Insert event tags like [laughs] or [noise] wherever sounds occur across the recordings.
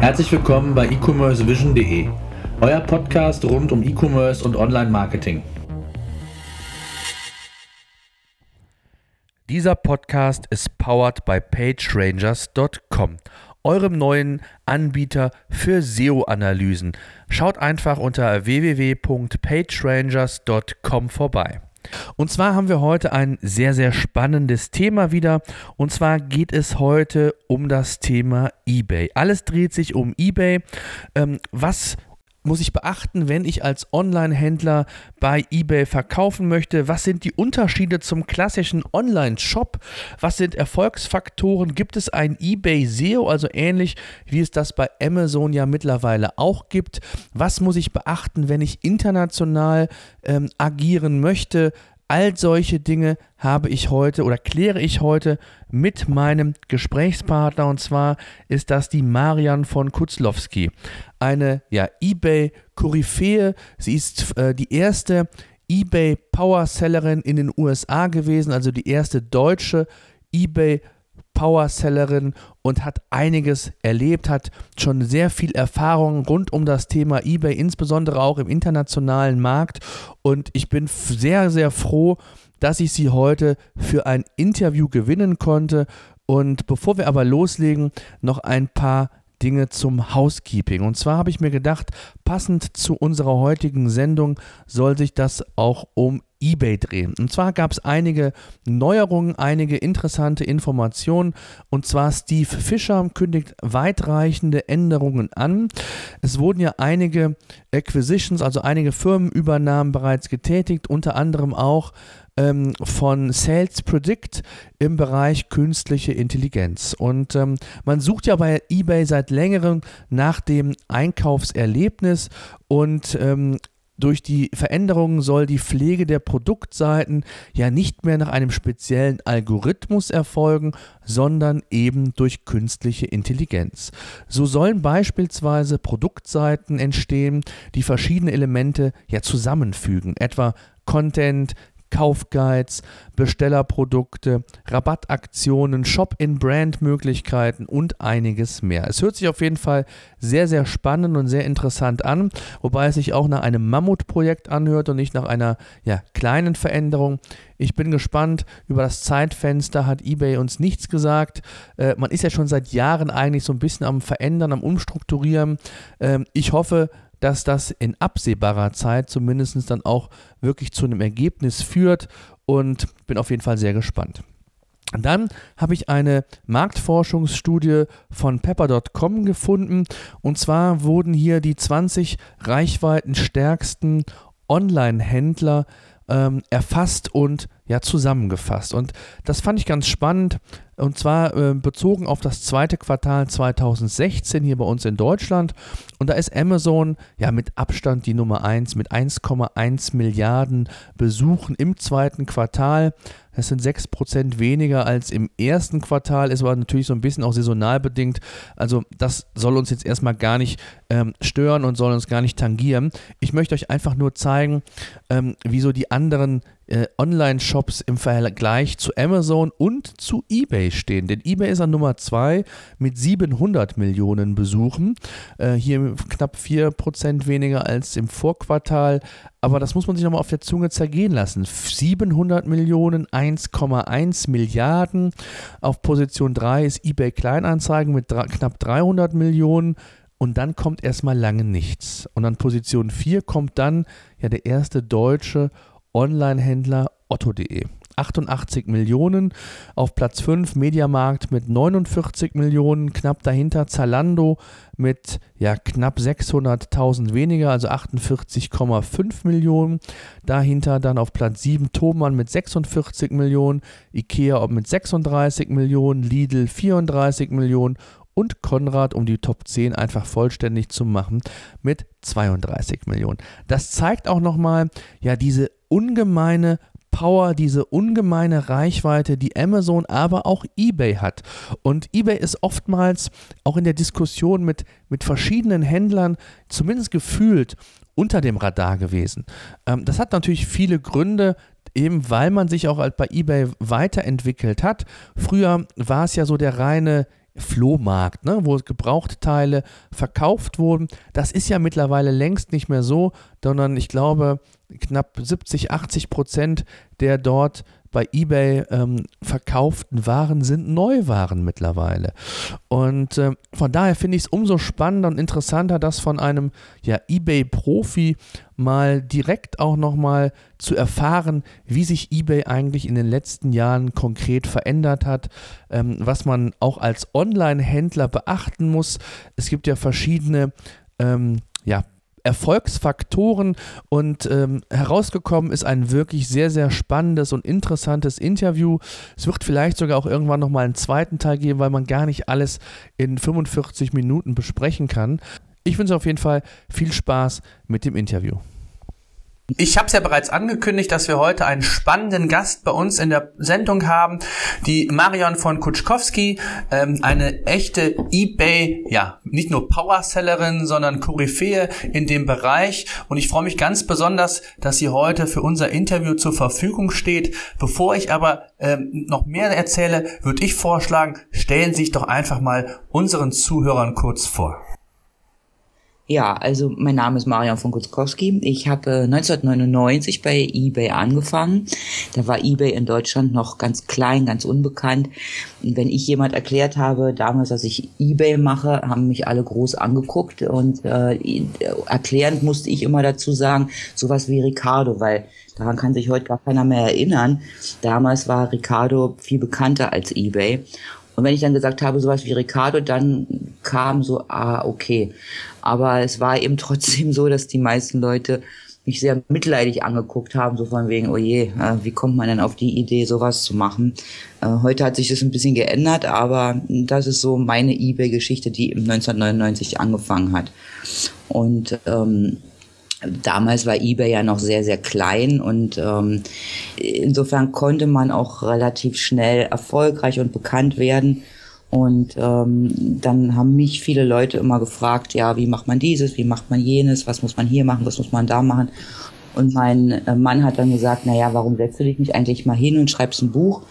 Herzlich willkommen bei e-commercevision.de, euer Podcast rund um E-Commerce und Online-Marketing. Dieser Podcast ist powered by PageRangers.com, eurem neuen Anbieter für SEO-Analysen. Schaut einfach unter www.pagerangers.com vorbei. Und zwar haben wir heute ein sehr, sehr spannendes Thema wieder. Und zwar geht es heute um das Thema eBay. Alles dreht sich um eBay. Ähm, was muss ich beachten, wenn ich als Online-Händler bei eBay verkaufen möchte? Was sind die Unterschiede zum klassischen Online-Shop? Was sind Erfolgsfaktoren? Gibt es ein eBay SEO, also ähnlich wie es das bei Amazon ja mittlerweile auch gibt? Was muss ich beachten, wenn ich international ähm, agieren möchte? All solche Dinge habe ich heute oder kläre ich heute mit meinem Gesprächspartner. Und zwar ist das die Marian von Kutzlowski, eine ja eBay Koryphäe. Sie ist äh, die erste eBay Power Sellerin in den USA gewesen, also die erste deutsche eBay Powersellerin und hat einiges erlebt, hat schon sehr viel Erfahrung rund um das Thema eBay, insbesondere auch im internationalen Markt. Und ich bin sehr, sehr froh, dass ich sie heute für ein Interview gewinnen konnte. Und bevor wir aber loslegen, noch ein paar Dinge zum Housekeeping. Und zwar habe ich mir gedacht, passend zu unserer heutigen Sendung soll sich das auch um eBay drehen. Und zwar gab es einige Neuerungen, einige interessante Informationen. Und zwar Steve Fischer kündigt weitreichende Änderungen an. Es wurden ja einige Acquisitions, also einige Firmenübernahmen bereits getätigt, unter anderem auch ähm, von Sales Predict im Bereich künstliche Intelligenz. Und ähm, man sucht ja bei eBay seit längerem nach dem Einkaufserlebnis und ähm, durch die Veränderungen soll die Pflege der Produktseiten ja nicht mehr nach einem speziellen Algorithmus erfolgen, sondern eben durch künstliche Intelligenz. So sollen beispielsweise Produktseiten entstehen, die verschiedene Elemente ja zusammenfügen, etwa Content, Kaufguides, Bestellerprodukte, Rabattaktionen, Shop-in-Brand-Möglichkeiten und einiges mehr. Es hört sich auf jeden Fall sehr, sehr spannend und sehr interessant an, wobei es sich auch nach einem Mammutprojekt anhört und nicht nach einer ja, kleinen Veränderung. Ich bin gespannt. Über das Zeitfenster hat eBay uns nichts gesagt. Äh, man ist ja schon seit Jahren eigentlich so ein bisschen am Verändern, am Umstrukturieren. Ähm, ich hoffe, dass das in absehbarer Zeit zumindest dann auch wirklich zu einem Ergebnis führt und bin auf jeden Fall sehr gespannt. Dann habe ich eine Marktforschungsstudie von pepper.com gefunden und zwar wurden hier die 20 reichweitenstärksten Online-Händler ähm, erfasst und ja zusammengefasst. Und das fand ich ganz spannend. Und zwar äh, bezogen auf das zweite Quartal 2016 hier bei uns in Deutschland. Und da ist Amazon ja mit Abstand die Nummer 1 mit 1,1 Milliarden Besuchen im zweiten Quartal. Das sind 6% weniger als im ersten Quartal, ist aber natürlich so ein bisschen auch saisonal bedingt. Also das soll uns jetzt erstmal gar nicht ähm, stören und soll uns gar nicht tangieren. Ich möchte euch einfach nur zeigen, ähm, wieso die anderen äh, Online-Shops im Vergleich zu Amazon und zu eBay stehen. Denn eBay ist an Nummer 2 mit 700 Millionen Besuchen. Äh, hier knapp 4% weniger als im Vorquartal. Aber das muss man sich nochmal auf der Zunge zergehen lassen. 700 Millionen, 1,1 Milliarden. Auf Position 3 ist eBay Kleinanzeigen mit knapp 300 Millionen. Und dann kommt erstmal lange nichts. Und an Position 4 kommt dann ja der erste deutsche Online-Händler otto.de. 88 Millionen. Auf Platz 5 Mediamarkt mit 49 Millionen. Knapp dahinter Zalando mit ja, knapp 600.000 weniger, also 48,5 Millionen. Dahinter dann auf Platz 7 Thomann mit 46 Millionen. Ikea mit 36 Millionen. Lidl 34 Millionen und Konrad, um die Top 10 einfach vollständig zu machen, mit 32 Millionen. Das zeigt auch nochmal, ja, diese ungemeine Power, diese ungemeine Reichweite, die Amazon, aber auch eBay hat. Und eBay ist oftmals auch in der Diskussion mit, mit verschiedenen Händlern, zumindest gefühlt, unter dem Radar gewesen. Ähm, das hat natürlich viele Gründe, eben weil man sich auch halt bei eBay weiterentwickelt hat. Früher war es ja so der reine Flohmarkt, ne, wo Gebrauchtteile verkauft wurden. Das ist ja mittlerweile längst nicht mehr so, sondern ich glaube, knapp 70, 80 Prozent der dort bei eBay ähm, verkauften Waren sind Neuwaren mittlerweile. Und äh, von daher finde ich es umso spannender und interessanter, das von einem ja, eBay-Profi mal direkt auch nochmal zu erfahren, wie sich eBay eigentlich in den letzten Jahren konkret verändert hat, ähm, was man auch als Online-Händler beachten muss. Es gibt ja verschiedene ähm, ja, Erfolgsfaktoren und ähm, herausgekommen ist ein wirklich sehr, sehr spannendes und interessantes Interview. Es wird vielleicht sogar auch irgendwann nochmal einen zweiten Teil geben, weil man gar nicht alles in 45 Minuten besprechen kann. Ich wünsche auf jeden Fall viel Spaß mit dem Interview. Ich habe es ja bereits angekündigt, dass wir heute einen spannenden Gast bei uns in der Sendung haben, die Marion von Kutschkowski, ähm, eine echte eBay, ja, nicht nur Powersellerin, sondern Koryphäe in dem Bereich. Und ich freue mich ganz besonders, dass sie heute für unser Interview zur Verfügung steht. Bevor ich aber ähm, noch mehr erzähle, würde ich vorschlagen, stellen Sie sich doch einfach mal unseren Zuhörern kurz vor. Ja, also mein Name ist Marian von Kutzkowski. Ich habe 1999 bei eBay angefangen. Da war eBay in Deutschland noch ganz klein, ganz unbekannt. Und wenn ich jemand erklärt habe, damals, dass ich eBay mache, haben mich alle groß angeguckt und äh, erklärend musste ich immer dazu sagen, sowas wie Ricardo, weil daran kann sich heute gar keiner mehr erinnern. Damals war Ricardo viel bekannter als eBay. Und wenn ich dann gesagt habe, sowas wie Ricardo, dann kam so, ah, okay. Aber es war eben trotzdem so, dass die meisten Leute mich sehr mitleidig angeguckt haben, so von wegen, oh je, äh, wie kommt man denn auf die Idee, sowas zu machen? Äh, heute hat sich das ein bisschen geändert, aber das ist so meine eBay-Geschichte, die 1999 angefangen hat. Und ähm, Damals war eBay ja noch sehr, sehr klein und ähm, insofern konnte man auch relativ schnell erfolgreich und bekannt werden. Und ähm, dann haben mich viele Leute immer gefragt, ja, wie macht man dieses, wie macht man jenes, was muss man hier machen, was muss man da machen. Und mein äh, Mann hat dann gesagt, na ja, warum setzt du dich nicht eigentlich mal hin und schreibst ein Buch?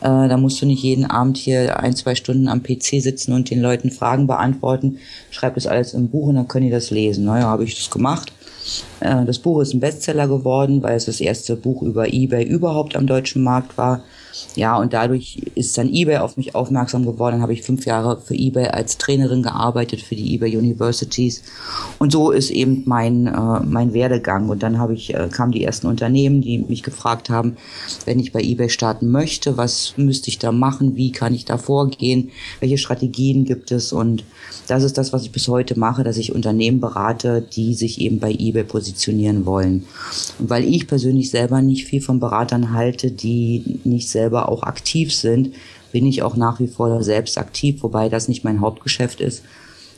Äh, da musst du nicht jeden Abend hier ein, zwei Stunden am PC sitzen und den Leuten Fragen beantworten. Schreib das alles im Buch und dann können die das lesen. Naja, habe ich das gemacht. Äh, das Buch ist ein Bestseller geworden, weil es das erste Buch über eBay überhaupt am deutschen Markt war. Ja, und dadurch ist dann eBay auf mich aufmerksam geworden. Dann habe ich fünf Jahre für eBay als Trainerin gearbeitet für die eBay Universities. Und so ist eben mein, äh, mein Werdegang. Und dann habe ich, äh, kamen die ersten Unternehmen, die mich gefragt haben, wenn ich bei eBay starten möchte, was müsste ich da machen, wie kann ich da vorgehen, welche Strategien gibt es. Und das ist das, was ich bis heute mache, dass ich Unternehmen berate, die sich eben bei eBay positionieren wollen. Und weil ich persönlich selber nicht viel von Beratern halte, die nicht selber selber auch aktiv sind, bin ich auch nach wie vor selbst aktiv, wobei das nicht mein Hauptgeschäft ist,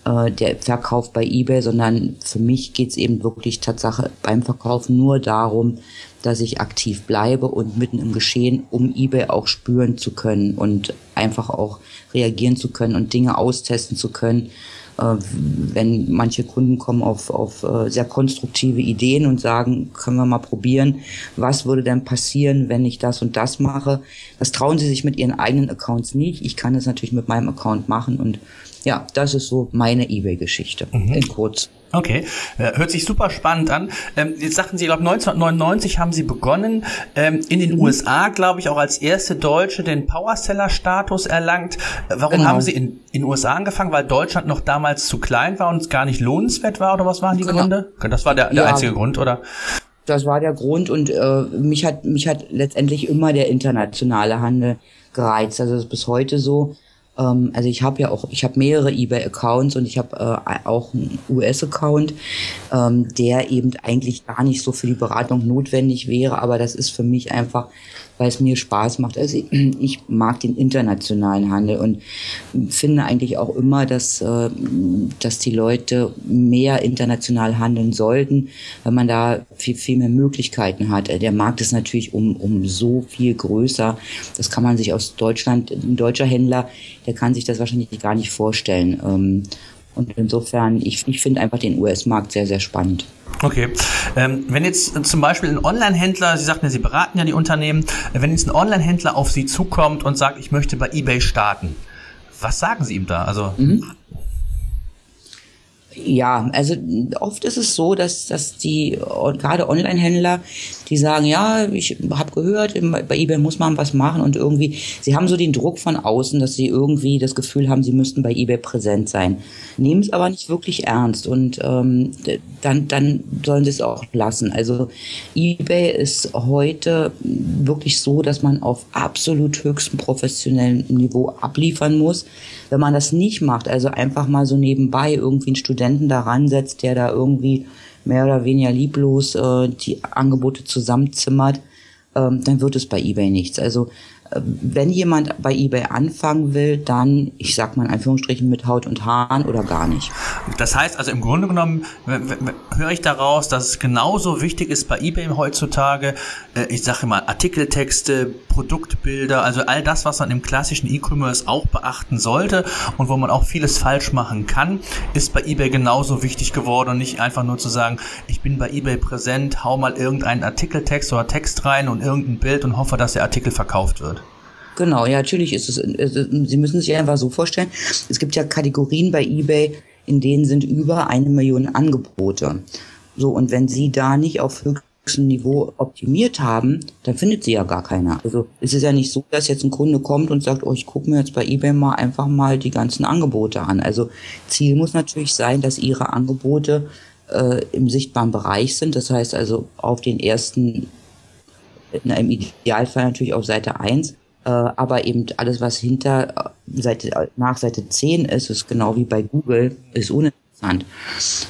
äh, der Verkauf bei eBay, sondern für mich geht es eben wirklich Tatsache beim Verkauf nur darum, dass ich aktiv bleibe und mitten im Geschehen, um eBay auch spüren zu können und einfach auch reagieren zu können und Dinge austesten zu können wenn manche Kunden kommen auf, auf äh, sehr konstruktive Ideen und sagen, können wir mal probieren, was würde denn passieren, wenn ich das und das mache. Das trauen sie sich mit ihren eigenen Accounts nicht. Ich kann das natürlich mit meinem Account machen und ja, das ist so meine eBay-Geschichte mhm. in kurz. Okay, äh, hört sich super spannend an. Ähm, jetzt sagten Sie, ich glaube 1999 haben Sie begonnen, ähm, in den mhm. USA, glaube ich, auch als erste Deutsche den Powerseller-Status erlangt. Äh, warum genau. haben Sie in den USA angefangen? Weil Deutschland noch damals zu klein war und es gar nicht lohnenswert war oder was waren die genau. Gründe? Das war der, der ja. einzige Grund, oder? Das war der Grund und äh, mich hat mich hat letztendlich immer der internationale Handel gereizt. Also das ist bis heute so. Ähm, also ich habe ja auch, ich habe mehrere eBay-Accounts und ich habe äh, auch einen US-Account, ähm, der eben eigentlich gar nicht so für die Beratung notwendig wäre, aber das ist für mich einfach weil es mir Spaß macht. Also ich, [clears throat] ich, mag den internationalen Handel und finde eigentlich auch immer, dass, äh, dass die Leute mehr international handeln sollten, weil man da viel, viel mehr Möglichkeiten hat. Der Markt ist natürlich um, um so viel größer. Das kann man sich aus Deutschland, ein deutscher Händler, der kann sich das wahrscheinlich gar nicht vorstellen. Ähm, und insofern, ich, ich finde einfach den US-Markt sehr, sehr spannend. Okay. Ähm, wenn jetzt zum Beispiel ein Online-Händler, Sie sagten ja, Sie beraten ja die Unternehmen, wenn jetzt ein Online-Händler auf Sie zukommt und sagt, ich möchte bei eBay starten, Was sagen Sie ihm da? Also mhm. Ja, also oft ist es so, dass, dass die gerade Online-Händler, die sagen, ja, ich habe gehört, bei eBay muss man was machen und irgendwie, sie haben so den Druck von außen, dass sie irgendwie das Gefühl haben, sie müssten bei eBay präsent sein. Nehmen es aber nicht wirklich ernst und ähm, dann, dann sollen sie es auch lassen. Also eBay ist heute wirklich so, dass man auf absolut höchstem professionellen Niveau abliefern muss. Wenn man das nicht macht, also einfach mal so nebenbei irgendwie einen Studenten daran setzt, der da irgendwie mehr oder weniger lieblos äh, die Angebote zusammenzimmert, ähm, dann wird es bei eBay nichts. Also wenn jemand bei eBay anfangen will, dann, ich sag mal in Anführungsstrichen, mit Haut und Haaren oder gar nicht. Das heißt also im Grunde genommen, höre ich daraus, dass es genauso wichtig ist bei eBay heutzutage, äh, ich sage mal Artikeltexte, Produktbilder, also all das, was man im klassischen E-Commerce auch beachten sollte und wo man auch vieles falsch machen kann, ist bei eBay genauso wichtig geworden und nicht einfach nur zu sagen, ich bin bei eBay präsent, hau mal irgendeinen Artikeltext oder Text rein und irgendein Bild und hoffe, dass der Artikel verkauft wird. Genau, ja, natürlich ist es, Sie müssen sich einfach so vorstellen, es gibt ja Kategorien bei eBay, in denen sind über eine Million Angebote. So, und wenn Sie da nicht auf höchstem Niveau optimiert haben, dann findet sie ja gar keiner. Also es ist ja nicht so, dass jetzt ein Kunde kommt und sagt, oh, ich gucke mir jetzt bei eBay mal einfach mal die ganzen Angebote an. Also Ziel muss natürlich sein, dass Ihre Angebote äh, im sichtbaren Bereich sind. Das heißt also auf den ersten, na, im Idealfall natürlich auf Seite 1 äh, aber eben alles, was hinter äh, Seite, nach Seite 10 ist, ist genau wie bei Google, ist uninteressant.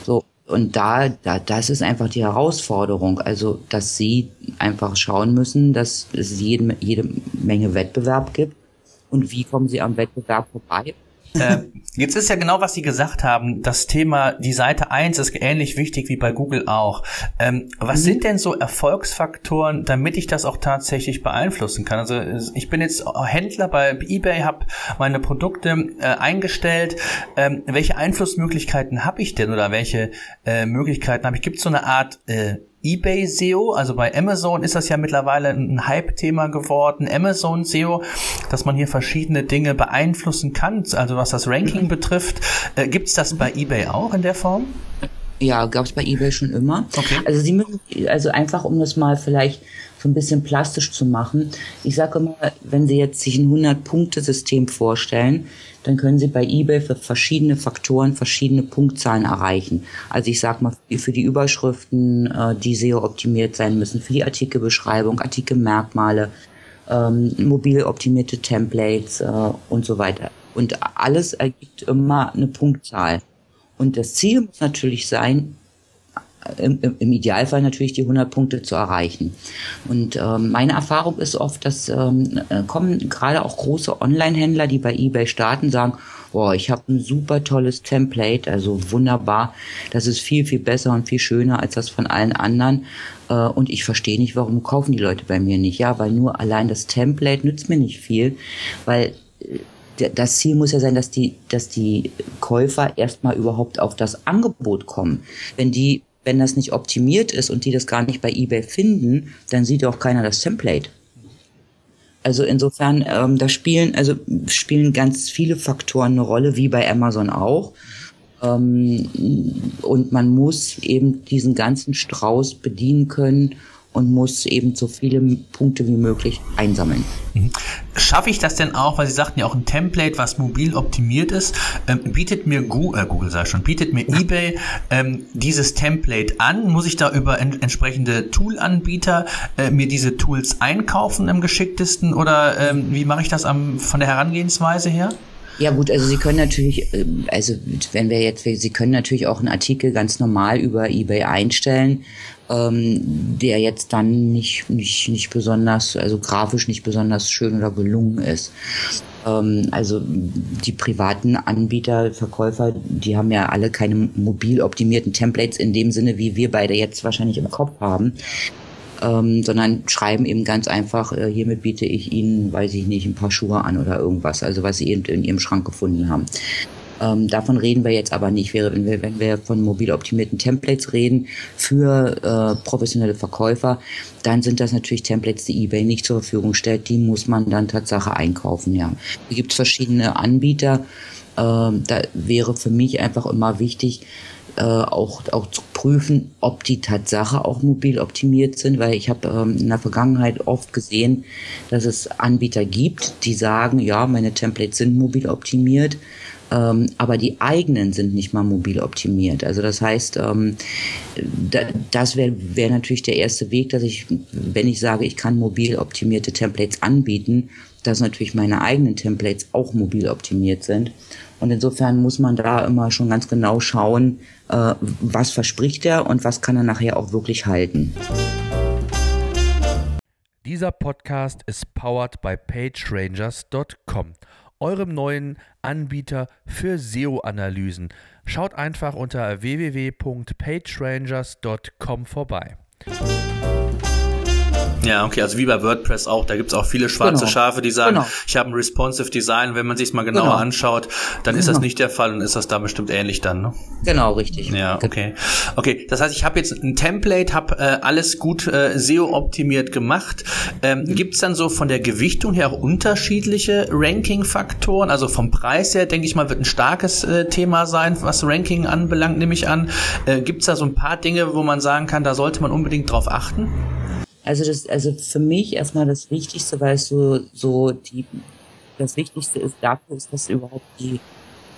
So. Und da, da, das ist einfach die Herausforderung. Also, dass sie einfach schauen müssen, dass es jede, jede Menge Wettbewerb gibt. Und wie kommen sie am Wettbewerb vorbei? Äh, jetzt ist ja genau, was Sie gesagt haben, das Thema, die Seite 1 ist ähnlich wichtig wie bei Google auch. Ähm, was mhm. sind denn so Erfolgsfaktoren, damit ich das auch tatsächlich beeinflussen kann? Also ich bin jetzt Händler bei eBay, habe meine Produkte äh, eingestellt. Ähm, welche Einflussmöglichkeiten habe ich denn oder welche äh, Möglichkeiten habe ich? Gibt es so eine Art äh, eBay SEO, also bei Amazon ist das ja mittlerweile ein Hype-Thema geworden, Amazon SEO, dass man hier verschiedene Dinge beeinflussen kann, also was das Ranking betrifft. Äh, Gibt es das bei eBay auch in der Form? Ja, gab es bei eBay schon immer. Okay. Also Sie müssen, also einfach um das mal vielleicht so ein bisschen plastisch zu machen. Ich sage immer, wenn Sie jetzt sich ein 100-Punkte-System vorstellen, dann können Sie bei eBay für verschiedene Faktoren verschiedene Punktzahlen erreichen. Also ich sage mal, für die Überschriften, äh, die SEO optimiert sein müssen, für die Artikelbeschreibung, Artikelmerkmale, ähm, mobil optimierte Templates äh, und so weiter. Und alles ergibt immer eine Punktzahl. Und das Ziel muss natürlich sein, im, im Idealfall natürlich die 100 Punkte zu erreichen. Und ähm, meine Erfahrung ist oft, dass ähm, äh, kommen gerade auch große Online-Händler, die bei eBay starten, sagen, boah, ich habe ein super tolles Template, also wunderbar, das ist viel, viel besser und viel schöner als das von allen anderen. Äh, und ich verstehe nicht, warum kaufen die Leute bei mir nicht. Ja, weil nur allein das Template nützt mir nicht viel, weil äh, das Ziel muss ja sein, dass die, dass die Käufer erstmal überhaupt auf das Angebot kommen. Wenn die, wenn das nicht optimiert ist und die das gar nicht bei eBay finden, dann sieht auch keiner das Template. Also insofern, ähm, da spielen, also spielen ganz viele Faktoren eine Rolle, wie bei Amazon auch. Ähm, und man muss eben diesen ganzen Strauß bedienen können und muss eben so viele Punkte wie möglich einsammeln. Mhm. Schaffe ich das denn auch, weil Sie sagten ja auch ein Template, was mobil optimiert ist, ähm, bietet mir Google, äh, Google sei schon, bietet mir eBay ähm, dieses Template an? Muss ich da über en entsprechende Tool-Anbieter äh, mir diese Tools einkaufen am geschicktesten oder ähm, wie mache ich das am, von der Herangehensweise her? Ja gut, also Sie können natürlich, ähm, also wenn wir jetzt, Sie können natürlich auch einen Artikel ganz normal über eBay einstellen, ähm, der jetzt dann nicht, nicht, nicht besonders, also grafisch nicht besonders schön oder gelungen ist. Ähm, also die privaten Anbieter, Verkäufer, die haben ja alle keine mobil optimierten Templates in dem Sinne, wie wir beide jetzt wahrscheinlich im Kopf haben ähm, sondern schreiben eben ganz einfach, äh, hiermit biete ich Ihnen, weiß ich nicht, ein paar Schuhe an oder irgendwas, also was Sie eben in Ihrem Schrank gefunden haben. Ähm, davon reden wir jetzt aber nicht. Wenn wir, wenn wir von mobil optimierten Templates reden für äh, professionelle Verkäufer, dann sind das natürlich Templates, die eBay nicht zur Verfügung stellt. Die muss man dann Tatsache einkaufen. Ja, es gibt verschiedene Anbieter. Ähm, da wäre für mich einfach immer wichtig, äh, auch, auch zu prüfen, ob die Tatsache auch mobil optimiert sind, weil ich habe ähm, in der Vergangenheit oft gesehen, dass es Anbieter gibt, die sagen, ja, meine Templates sind mobil optimiert, ähm, aber die eigenen sind nicht mal mobil optimiert. Also das heißt, ähm, da, das wäre wär natürlich der erste Weg, dass ich, wenn ich sage, ich kann mobil optimierte Templates anbieten, dass natürlich meine eigenen Templates auch mobil optimiert sind. Und insofern muss man da immer schon ganz genau schauen, äh, was verspricht er und was kann er nachher auch wirklich halten. Dieser Podcast ist powered by PageRangers.com, eurem neuen Anbieter für SEO-Analysen. Schaut einfach unter www.pagerangers.com vorbei. Ja, okay, also wie bei WordPress auch, da gibt's auch viele schwarze genau. Schafe, die sagen, genau. ich habe ein responsive Design, wenn man sich mal genauer genau. anschaut, dann ist das genau. nicht der Fall und ist das da bestimmt ähnlich dann, ne? Genau, richtig. Ja, okay. Okay, das heißt, ich habe jetzt ein Template, habe äh, alles gut äh, SEO-optimiert gemacht. Ähm, mhm. Gibt's dann so von der Gewichtung her auch unterschiedliche Ranking-Faktoren? Also vom Preis her, denke ich mal, wird ein starkes äh, Thema sein, was Ranking anbelangt, nehme ich an. Äh, gibt's da so ein paar Dinge, wo man sagen kann, da sollte man unbedingt drauf achten? Also das, also für mich erstmal das Wichtigste, weil es so, so die, das Wichtigste ist dafür ist, dass überhaupt die,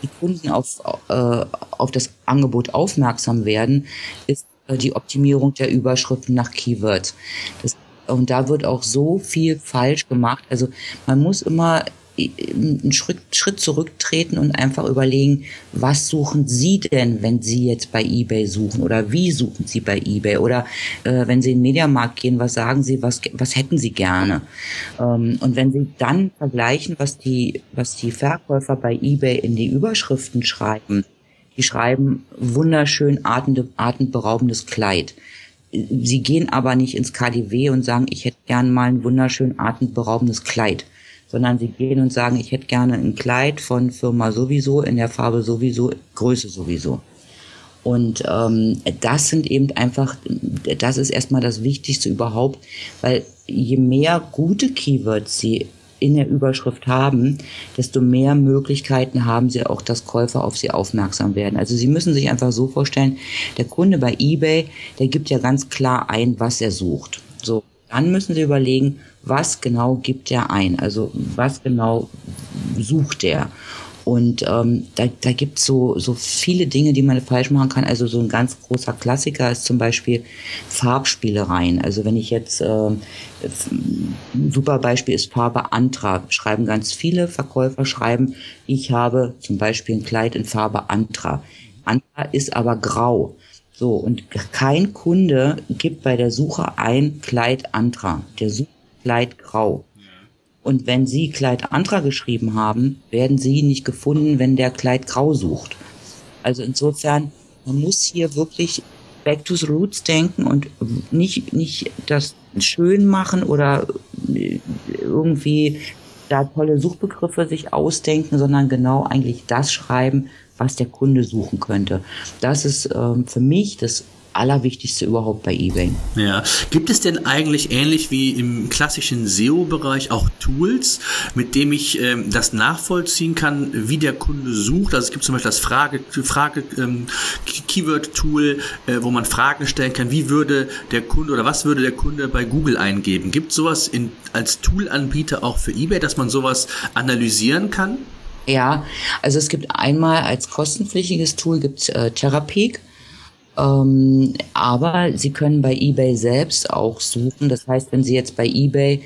die Kunden auf, äh, auf das Angebot aufmerksam werden, ist äh, die Optimierung der Überschriften nach Keywords. Das, und da wird auch so viel falsch gemacht. Also man muss immer einen Schritt, Schritt zurücktreten und einfach überlegen, was suchen Sie denn, wenn Sie jetzt bei eBay suchen oder wie suchen Sie bei eBay oder äh, wenn Sie in den Mediamarkt gehen, was sagen Sie, was, was hätten Sie gerne? Ähm, und wenn Sie dann vergleichen, was die, was die Verkäufer bei eBay in die Überschriften schreiben, die schreiben wunderschön atemberaubendes Kleid. Sie gehen aber nicht ins KDW und sagen, ich hätte gern mal ein wunderschön atemberaubendes Kleid sondern sie gehen und sagen, ich hätte gerne ein Kleid von Firma sowieso, in der Farbe sowieso, Größe sowieso. Und ähm, das sind eben einfach, das ist erstmal das Wichtigste überhaupt, weil je mehr gute Keywords sie in der Überschrift haben, desto mehr Möglichkeiten haben sie auch, dass Käufer auf sie aufmerksam werden. Also sie müssen sich einfach so vorstellen, der Kunde bei eBay, der gibt ja ganz klar ein, was er sucht. So, dann müssen Sie überlegen, was genau gibt er ein, also was genau sucht er. Und ähm, da, da gibt es so, so viele Dinge, die man falsch machen kann. Also so ein ganz großer Klassiker ist zum Beispiel Farbspielereien. Also wenn ich jetzt, äh, ein super Beispiel ist Farbe Antra. Schreiben ganz viele Verkäufer, schreiben, ich habe zum Beispiel ein Kleid in Farbe Antra. Antra ist aber grau. So, und kein Kunde gibt bei der Suche ein Kleid Antra. Der sucht Kleid Grau. Und wenn Sie Kleid Antra geschrieben haben, werden Sie nicht gefunden, wenn der Kleid Grau sucht. Also insofern, man muss hier wirklich back to the roots denken und nicht, nicht das schön machen oder irgendwie da tolle Suchbegriffe sich ausdenken, sondern genau eigentlich das schreiben, was der Kunde suchen könnte. Das ist ähm, für mich das Allerwichtigste überhaupt bei eBay. Ja. Gibt es denn eigentlich ähnlich wie im klassischen SEO-Bereich auch Tools, mit dem ich ähm, das nachvollziehen kann, wie der Kunde sucht? Also es gibt zum Beispiel das Frage, Frage ähm, Keyword-Tool, äh, wo man Fragen stellen kann, wie würde der Kunde oder was würde der Kunde bei Google eingeben? Gibt es sowas in, als Tool-Anbieter auch für eBay, dass man sowas analysieren kann? Ja, also es gibt einmal als kostenpflichtiges Tool gibt's äh, Therapeak. Ähm, aber Sie können bei eBay selbst auch suchen. Das heißt, wenn Sie jetzt bei eBay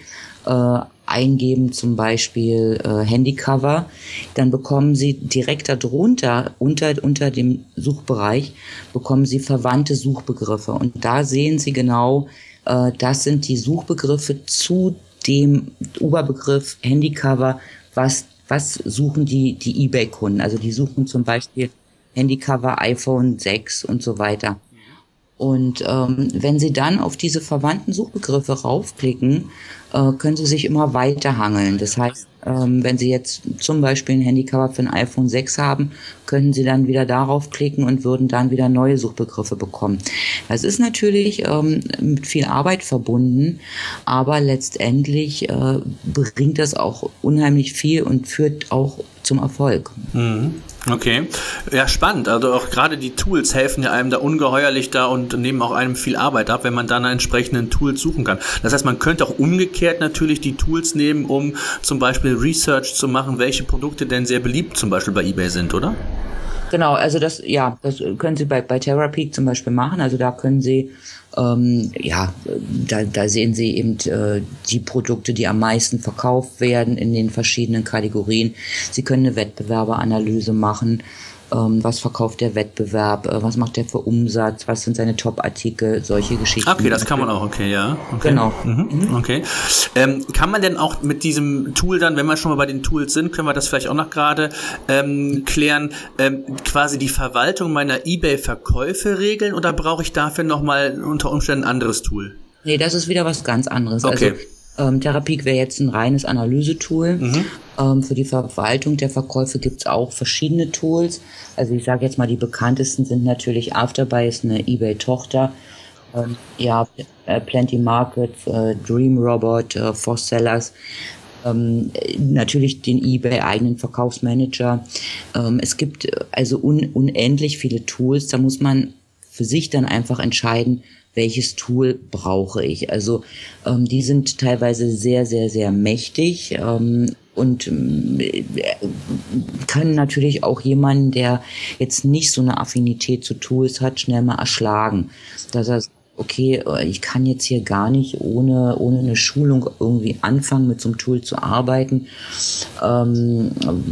äh, eingeben, zum Beispiel äh, Handycover, dann bekommen Sie direkt darunter, unter, unter dem Suchbereich, bekommen Sie verwandte Suchbegriffe. Und da sehen Sie genau, äh, das sind die Suchbegriffe zu dem Oberbegriff Handycover, was was suchen die, die eBay-Kunden? Also die suchen zum Beispiel Handycover, iPhone 6 und so weiter. Und ähm, wenn Sie dann auf diese verwandten Suchbegriffe raufklicken, äh, können Sie sich immer weiter hangeln. Das heißt, Ähm, wenn Sie jetzt zum Beispiel ein Handycover für ein iPhone 6 haben, könnten Sie dann wieder darauf klicken und würden dann wieder neue Suchbegriffe bekommen. Das ist natürlich ähm, mit viel Arbeit verbunden, aber letztendlich äh, bringt das auch unheimlich viel und führt auch zum Erfolg. Mhm. Okay, ja spannend. Also auch gerade die Tools helfen ja einem da ungeheuerlich da und nehmen auch einem viel Arbeit ab, wenn man dann entsprechenden Tools suchen kann. Das heißt, man könnte auch umgekehrt natürlich die Tools nehmen, um zum Beispiel Research zu machen, welche Produkte denn sehr beliebt zum Beispiel bei eBay sind, oder? Genau, also das, ja, das können Sie bei, bei Therapeak zum Beispiel machen. Also da können Sie, ähm, ja, da, da sehen Sie eben äh, die Produkte, die am meisten verkauft werden in den verschiedenen Kategorien. Sie können eine Wettbewerberanalyse machen ähm, was verkauft der Wettbewerb, äh, was macht der für Umsatz, was sind seine Top-Artikel, solche Geschichten. Okay, das kann man auch, okay, ja. Okay. Genau. Mhm. Mhm. Okay. Ähm, kann man denn auch mit diesem Tool dann, wenn wir schon mal bei den Tools sind, können wir das vielleicht auch noch gerade ähm, klären, ähm, quasi die Verwaltung meiner eBay-Verkäufe regeln oder brauche ich dafür nochmal unter Umständen ein anderes Tool? Nee, das ist wieder was ganz anderes. Okay. Also ähm, Therapie wäre jetzt ein reines Analysetool. Mhm. Ähm, für die Verwaltung der Verkäufe gibt's auch verschiedene Tools. Also ich sage jetzt mal, die bekanntesten sind natürlich Afterbuy, ist eine eBay-Tochter. Ähm, ja, äh, Plenty Markets, äh, Dream Robot, äh, For Sellers. Ähm, natürlich den eBay eigenen Verkaufsmanager. Ähm, es gibt äh, also un unendlich viele Tools. Da muss man für sich dann einfach entscheiden, welches Tool brauche ich. Also ähm, die sind teilweise sehr, sehr, sehr mächtig. Ähm, und äh, können natürlich auch jemanden, der jetzt nicht so eine Affinität zu Tools hat, schnell mal erschlagen. Dass er okay, äh, ich kann jetzt hier gar nicht ohne, ohne eine Schulung irgendwie anfangen, mit so einem Tool zu arbeiten, ähm,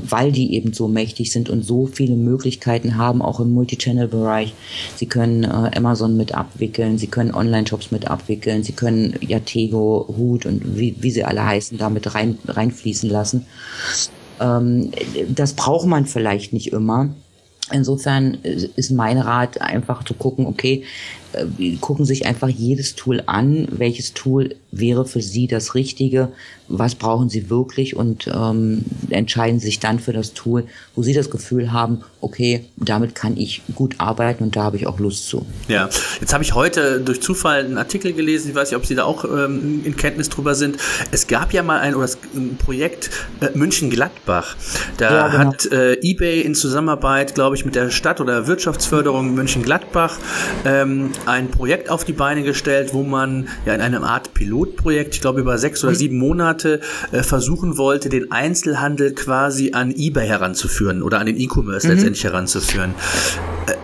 weil die eben so mächtig sind und so viele Möglichkeiten haben, auch im Multichannel-Bereich. Sie können äh, Amazon mit abwickeln, sie können Online-Shops mit abwickeln, sie können Yatego, Hood und wie, wie sie alle heißen, damit rein, reinfließen lassen. Ähm, das braucht man vielleicht nicht immer. Insofern ist mein Rat einfach zu gucken, okay, äh, gucken sich einfach jedes Tool an, welches Tool wäre für Sie das Richtige, was brauchen Sie wirklich und ähm, entscheiden sich dann für das Tool, wo Sie das Gefühl haben, okay, damit kann ich gut arbeiten und da habe ich auch Lust zu. Ja, jetzt habe ich heute durch Zufall einen Artikel gelesen, ich weiß nicht, ob Sie da auch ähm, in Kenntnis drüber sind. Es gab ja mal ein, oder ein Projekt äh, München-Gladbach. Da ja, genau. hat äh, eBay in Zusammenarbeit, glaube ich, mit der Stadt oder Wirtschaftsförderung München-Gladbach ähm, ein Projekt auf die Beine gestellt, wo man ja in einem Art Pilotprojekt, ich glaube über sechs oder sieben Monate, äh, versuchen wollte, den Einzelhandel quasi an eBay heranzuführen oder an den E-Commerce mhm. letztendlich heranzuführen. Äh,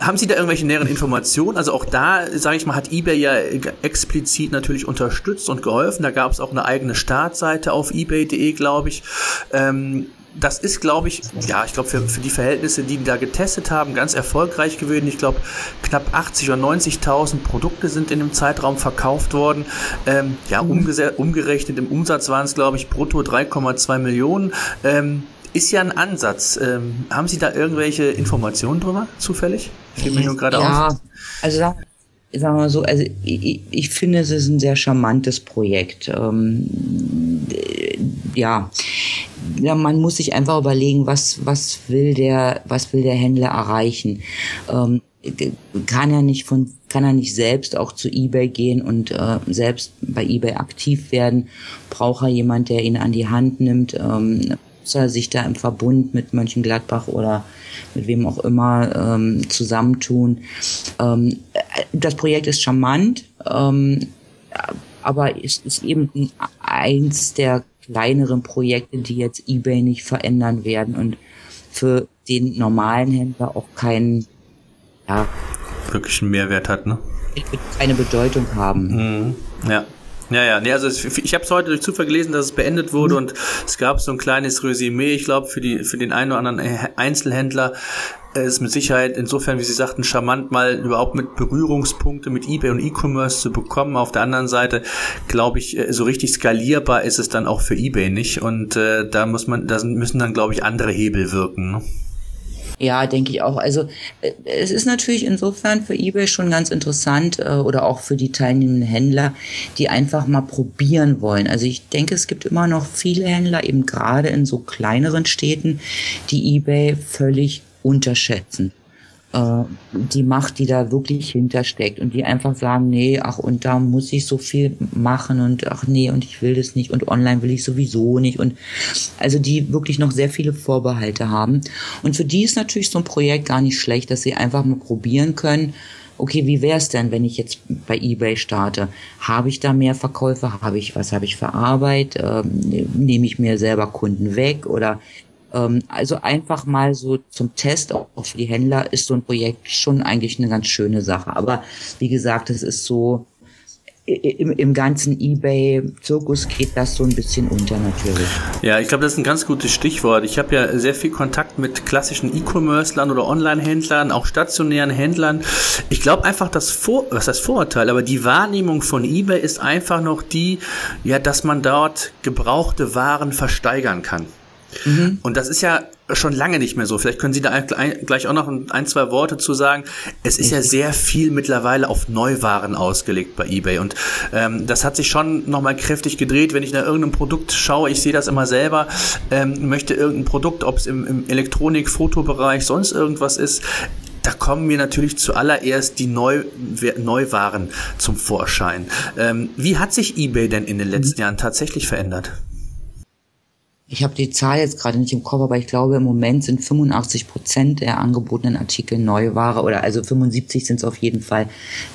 haben Sie da irgendwelche näheren Informationen? Also auch da, sage ich mal, hat eBay ja explizit natürlich unterstützt und geholfen. Da gab es auch eine eigene Startseite auf ebay.de, glaube ich. Ähm, das ist, glaube ich, ja, ich glaube, für, für die Verhältnisse, die, die da getestet haben, ganz erfolgreich gewesen. Ich glaube, knapp 80 oder 90.000 Produkte sind in dem Zeitraum verkauft worden. Ähm, ja, mhm. umgerechnet im Umsatz waren es, glaube ich, brutto 3,2 Millionen. Ähm, ist ja ein Ansatz. Ähm, haben Sie da irgendwelche Informationen drüber, zufällig? Fällt mir nur gerade ja, auf. Also sagen wir so, also ich, ich, finde, es ist ein sehr charmantes Projekt. Ähm, ja, ja, man muss sich einfach überlegen, was, was will der, was will der Händler erreichen. Ähm, kann er nicht von, kann er nicht selbst auch zu eBay gehen und äh, selbst bei eBay aktiv werden? Braucht er jemand, der ihn an die Hand nimmt? Ähm, muss er sich da im Verbund mit Mönchengladbach oder mit wem auch immer ähm, zusammentun? Ähm, das Projekt ist charmant, ähm, aber es ist eben eins der kleineren Projekte, die jetzt eBay nicht verändern werden und für den normalen Händler auch keinen, ja, wirklichen Mehrwert hat, ne? Keine Bedeutung haben. Mhm. Ja. Ja, ja, nee, also ich habe es heute durch Zufall gelesen, dass es beendet wurde mhm. und es gab so ein kleines Resümee, ich glaube, für, die, für den einen oder anderen Einzelhändler ist mit Sicherheit insofern, wie Sie sagten, charmant, mal überhaupt mit Berührungspunkte mit eBay und E-Commerce zu bekommen. Auf der anderen Seite, glaube ich, äh, so richtig skalierbar ist es dann auch für eBay nicht und äh, da muss man, da müssen dann, glaube ich, andere Hebel wirken. Ne? Ja, denke ich auch. Also äh, es ist natürlich insofern für eBay schon ganz interessant äh, oder auch für die teilnehmenden Händler, die einfach mal probieren wollen. Also ich denke, es gibt immer noch viele Händler, eben gerade in so kleineren Städten, die eBay völlig unterschätzen äh, die Macht, die da wirklich hintersteckt und die einfach sagen, nee, ach und da muss ich so viel machen und ach nee und ich will das nicht und online will ich sowieso nicht und also die wirklich noch sehr viele Vorbehalte haben und für die ist natürlich so ein Projekt gar nicht schlecht, dass sie einfach mal probieren können, okay, wie wäre es denn, wenn ich jetzt bei eBay starte? Habe ich da mehr Verkäufe? Habe ich, was habe ich für Arbeit? Ähm, nehme ich mir selber Kunden weg oder also einfach mal so zum Test auch für die Händler ist so ein Projekt schon eigentlich eine ganz schöne Sache. Aber wie gesagt, es ist so, im, im ganzen eBay-Zirkus geht das so ein bisschen unter natürlich. Ja, ich glaube, das ist ein ganz gutes Stichwort. Ich habe ja sehr viel Kontakt mit klassischen E-Commerce-Lern oder Online-Händlern, auch stationären Händlern. Ich glaube einfach, das Vor was heißt Vorurteil, aber die Wahrnehmung von eBay ist einfach noch die, ja, dass man dort gebrauchte Waren versteigern kann. Mhm. Und das ist ja schon lange nicht mehr so. Vielleicht können Sie da gleich auch noch ein, zwei Worte zu sagen. Es ist ja sehr viel mittlerweile auf Neuwaren ausgelegt bei eBay und ähm, das hat sich schon nochmal kräftig gedreht. Wenn ich nach irgendeinem Produkt schaue, ich sehe das immer selber, ähm, möchte irgendein Produkt, ob es im, im Elektronik, Fotobereich, sonst irgendwas ist, da kommen mir natürlich zuallererst die Neu Neuwaren zum Vorschein. Ähm, wie hat sich eBay denn in den letzten mhm. Jahren tatsächlich verändert? Ich habe die Zahl jetzt gerade nicht im Kopf, aber ich glaube, im Moment sind 85 Prozent der angebotenen Artikel Neuware oder also 75 sind es auf jeden Fall.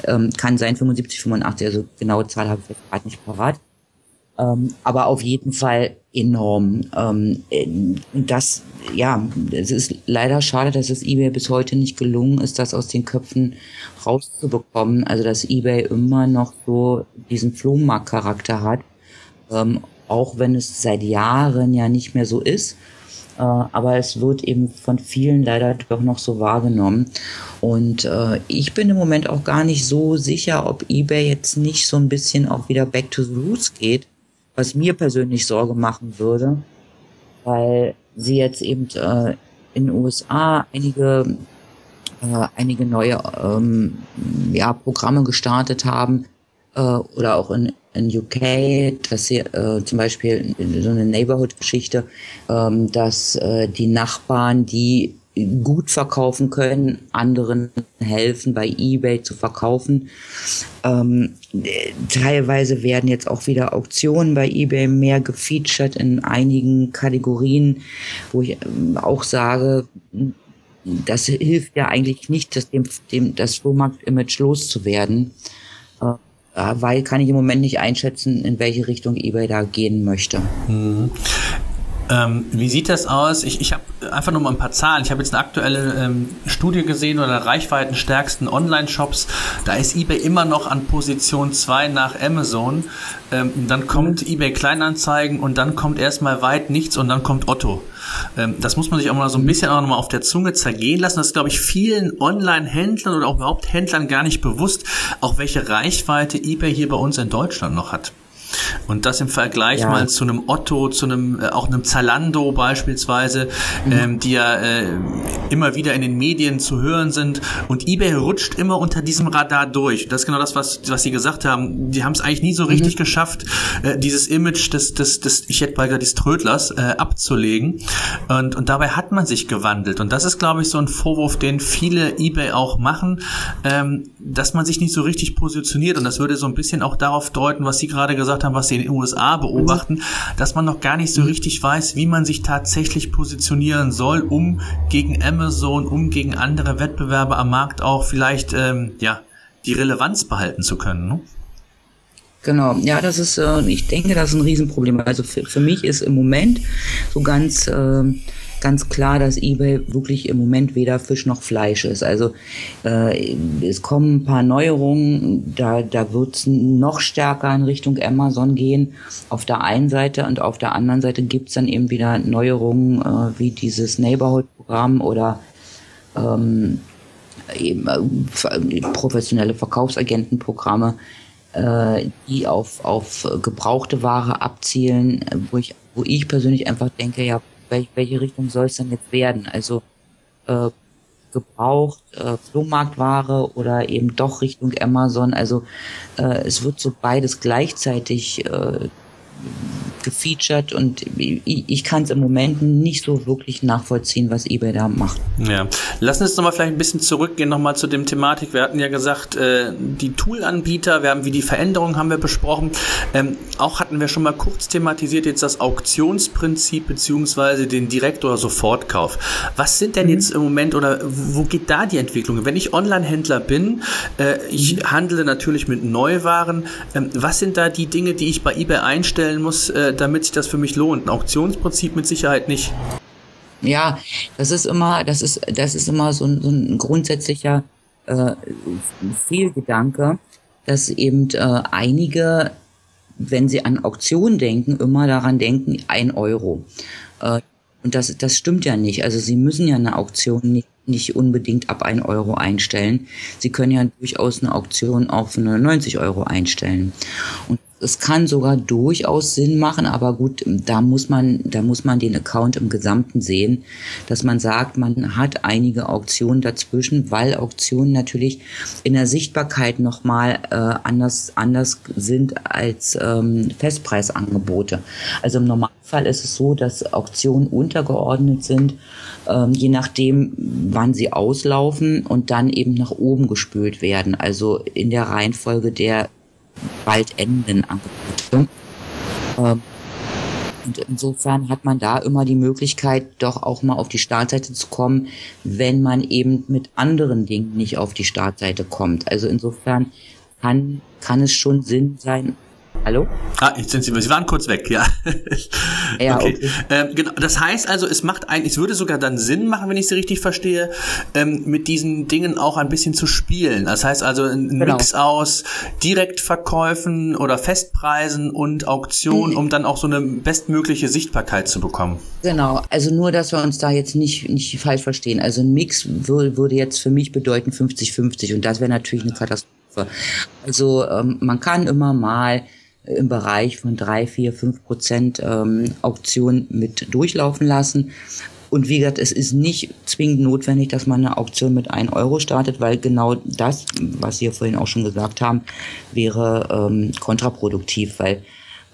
Ähm, kann sein 75, 85, also genaue Zahl habe ich jetzt gerade nicht parat. Ähm, aber auf jeden Fall enorm. Ähm, das, ja, es ist leider schade, dass es eBay bis heute nicht gelungen ist, das aus den Köpfen rauszubekommen. Also dass eBay immer noch so diesen Flohmarktcharakter hat. Ähm, auch wenn es seit Jahren ja nicht mehr so ist. Äh, aber es wird eben von vielen leider doch noch so wahrgenommen. Und äh, ich bin im Moment auch gar nicht so sicher, ob eBay jetzt nicht so ein bisschen auch wieder back to the roots geht, was mir persönlich Sorge machen würde, weil sie jetzt eben äh, in den USA einige äh, einige neue ähm, ja, Programme gestartet haben äh, oder auch in in UK, dass sie äh, zum Beispiel so eine Neighborhood-Geschichte, ähm, dass äh, die Nachbarn, die gut verkaufen können, anderen helfen, bei eBay zu verkaufen. Ähm, teilweise werden jetzt auch wieder Auktionen bei eBay mehr gefeatured in einigen Kategorien, wo ich ähm, auch sage, das hilft ja eigentlich nicht, das, dem, dem, das Flohmarkt-Image loszuwerden. Äh, weil kann ich im Moment nicht einschätzen, in welche Richtung eBay da gehen möchte. Ähm, wie sieht das aus? Ich, ich habe einfach nur mal ein paar Zahlen. Ich habe jetzt eine aktuelle ähm, Studie gesehen oder reichweitenstärksten Online-Shops. Da ist eBay immer noch an Position 2 nach Amazon. Ähm, dann kommt mhm. eBay Kleinanzeigen und dann kommt erstmal weit nichts und dann kommt Otto. Ähm, das muss man sich auch mal so ein bisschen auch noch mal auf der Zunge zergehen lassen. Das ist, glaube ich, vielen Online-Händlern oder auch überhaupt Händlern gar nicht bewusst, auch welche Reichweite eBay hier bei uns in Deutschland noch hat. Und das im Vergleich ja. mal zu einem Otto, zu einem äh, auch einem Zalando beispielsweise, mhm. ähm, die ja äh, immer wieder in den Medien zu hören sind. Und eBay rutscht immer unter diesem Radar durch. Das ist genau das, was was sie gesagt haben. Die haben es eigentlich nie so richtig mhm. geschafft, äh, dieses Image des des des ich hätte mal gesagt des Trödlers äh, abzulegen. Und und dabei hat man sich gewandelt. Und das ist, glaube ich, so ein Vorwurf, den viele eBay auch machen, ähm, dass man sich nicht so richtig positioniert. Und das würde so ein bisschen auch darauf deuten, was Sie gerade gesagt gesagt haben, was sie in den USA beobachten, dass man noch gar nicht so richtig weiß, wie man sich tatsächlich positionieren soll, um gegen Amazon, um gegen andere Wettbewerber am Markt auch vielleicht ähm, ja die Relevanz behalten zu können. Ne? Genau, ja, das ist, äh, ich denke, das ist ein Riesenproblem. Also für, für mich ist im Moment so ganz äh, ganz klar, dass eBay wirklich im Moment weder Fisch noch Fleisch ist. Also äh, es kommen ein paar Neuerungen, da, da wird es noch stärker in Richtung Amazon gehen auf der einen Seite und auf der anderen Seite gibt es dann eben wieder Neuerungen äh, wie dieses Neighborhood-Programm oder ähm, eben, äh, professionelle Verkaufsagentenprogramme, äh, die auf, auf gebrauchte Ware abzielen, wo ich, wo ich persönlich einfach denke, ja, welche Richtung soll es denn jetzt werden? Also äh, gebraucht, äh, Flohmarktware oder eben doch Richtung Amazon. Also äh, es wird so beides gleichzeitig äh, gefeatured und ich, ich kann es im Moment nicht so wirklich nachvollziehen, was eBay da macht. Ja, lassen uns nochmal vielleicht ein bisschen zurückgehen nochmal zu dem Thematik. Wir hatten ja gesagt, äh, die Tool-Anbieter, wir haben wie die Veränderungen haben wir besprochen. Ähm, auch hatten wir schon mal kurz thematisiert jetzt das Auktionsprinzip beziehungsweise den Direkt- oder Sofortkauf. Was sind denn mhm. jetzt im Moment oder wo geht da die Entwicklung? Wenn ich Online-Händler bin, äh, ich mhm. handle natürlich mit Neuwaren. Ähm, was sind da die Dinge, die ich bei eBay einstellen muss, äh, damit sich das für mich lohnt. Ein Auktionsprinzip mit Sicherheit nicht. Ja, das ist immer, das ist, das ist immer so ein, so ein grundsätzlicher äh, Fehlgedanke, dass eben äh, einige, wenn sie an Auktionen denken, immer daran denken, ein Euro. Äh, und das, das stimmt ja nicht. Also sie müssen ja eine Auktion nicht, nicht unbedingt ab ein Euro einstellen. Sie können ja durchaus eine Auktion auch für 99 Euro einstellen. Und es kann sogar durchaus Sinn machen, aber gut, da muss man, da muss man den Account im Gesamten sehen, dass man sagt, man hat einige Auktionen dazwischen, weil Auktionen natürlich in der Sichtbarkeit nochmal äh, anders, anders sind als ähm, Festpreisangebote. Also im Normalfall ist es so, dass Auktionen untergeordnet sind, ähm, je nachdem, wann sie auslaufen und dann eben nach oben gespült werden. Also in der Reihenfolge der bald enden Angebote. Ähm, und insofern hat man da immer die Möglichkeit, doch auch mal auf die Startseite zu kommen, wenn man eben mit anderen Dingen nicht auf die Startseite kommt. Also insofern kann, kann es schon Sinn sein, Hallo? Ah, jetzt sind Sie, Sie waren kurz weg, ja. ja okay. okay. Ähm, genau. Das heißt also, es macht eigentlich, es würde sogar dann Sinn machen, wenn ich Sie richtig verstehe, ähm, mit diesen Dingen auch ein bisschen zu spielen. Das heißt also ein genau. Mix aus Direktverkäufen oder Festpreisen und Auktionen, um dann auch so eine bestmögliche Sichtbarkeit zu bekommen. Genau. Also nur, dass wir uns da jetzt nicht, nicht falsch verstehen. Also ein Mix würde, würde jetzt für mich bedeuten 50-50 und das wäre natürlich eine Katastrophe. Also ähm, man kann immer mal im Bereich von drei, vier, fünf Prozent ähm, Auktion mit durchlaufen lassen. Und wie gesagt, es ist nicht zwingend notwendig, dass man eine Auktion mit ein Euro startet, weil genau das, was Sie ja vorhin auch schon gesagt haben, wäre ähm, kontraproduktiv, weil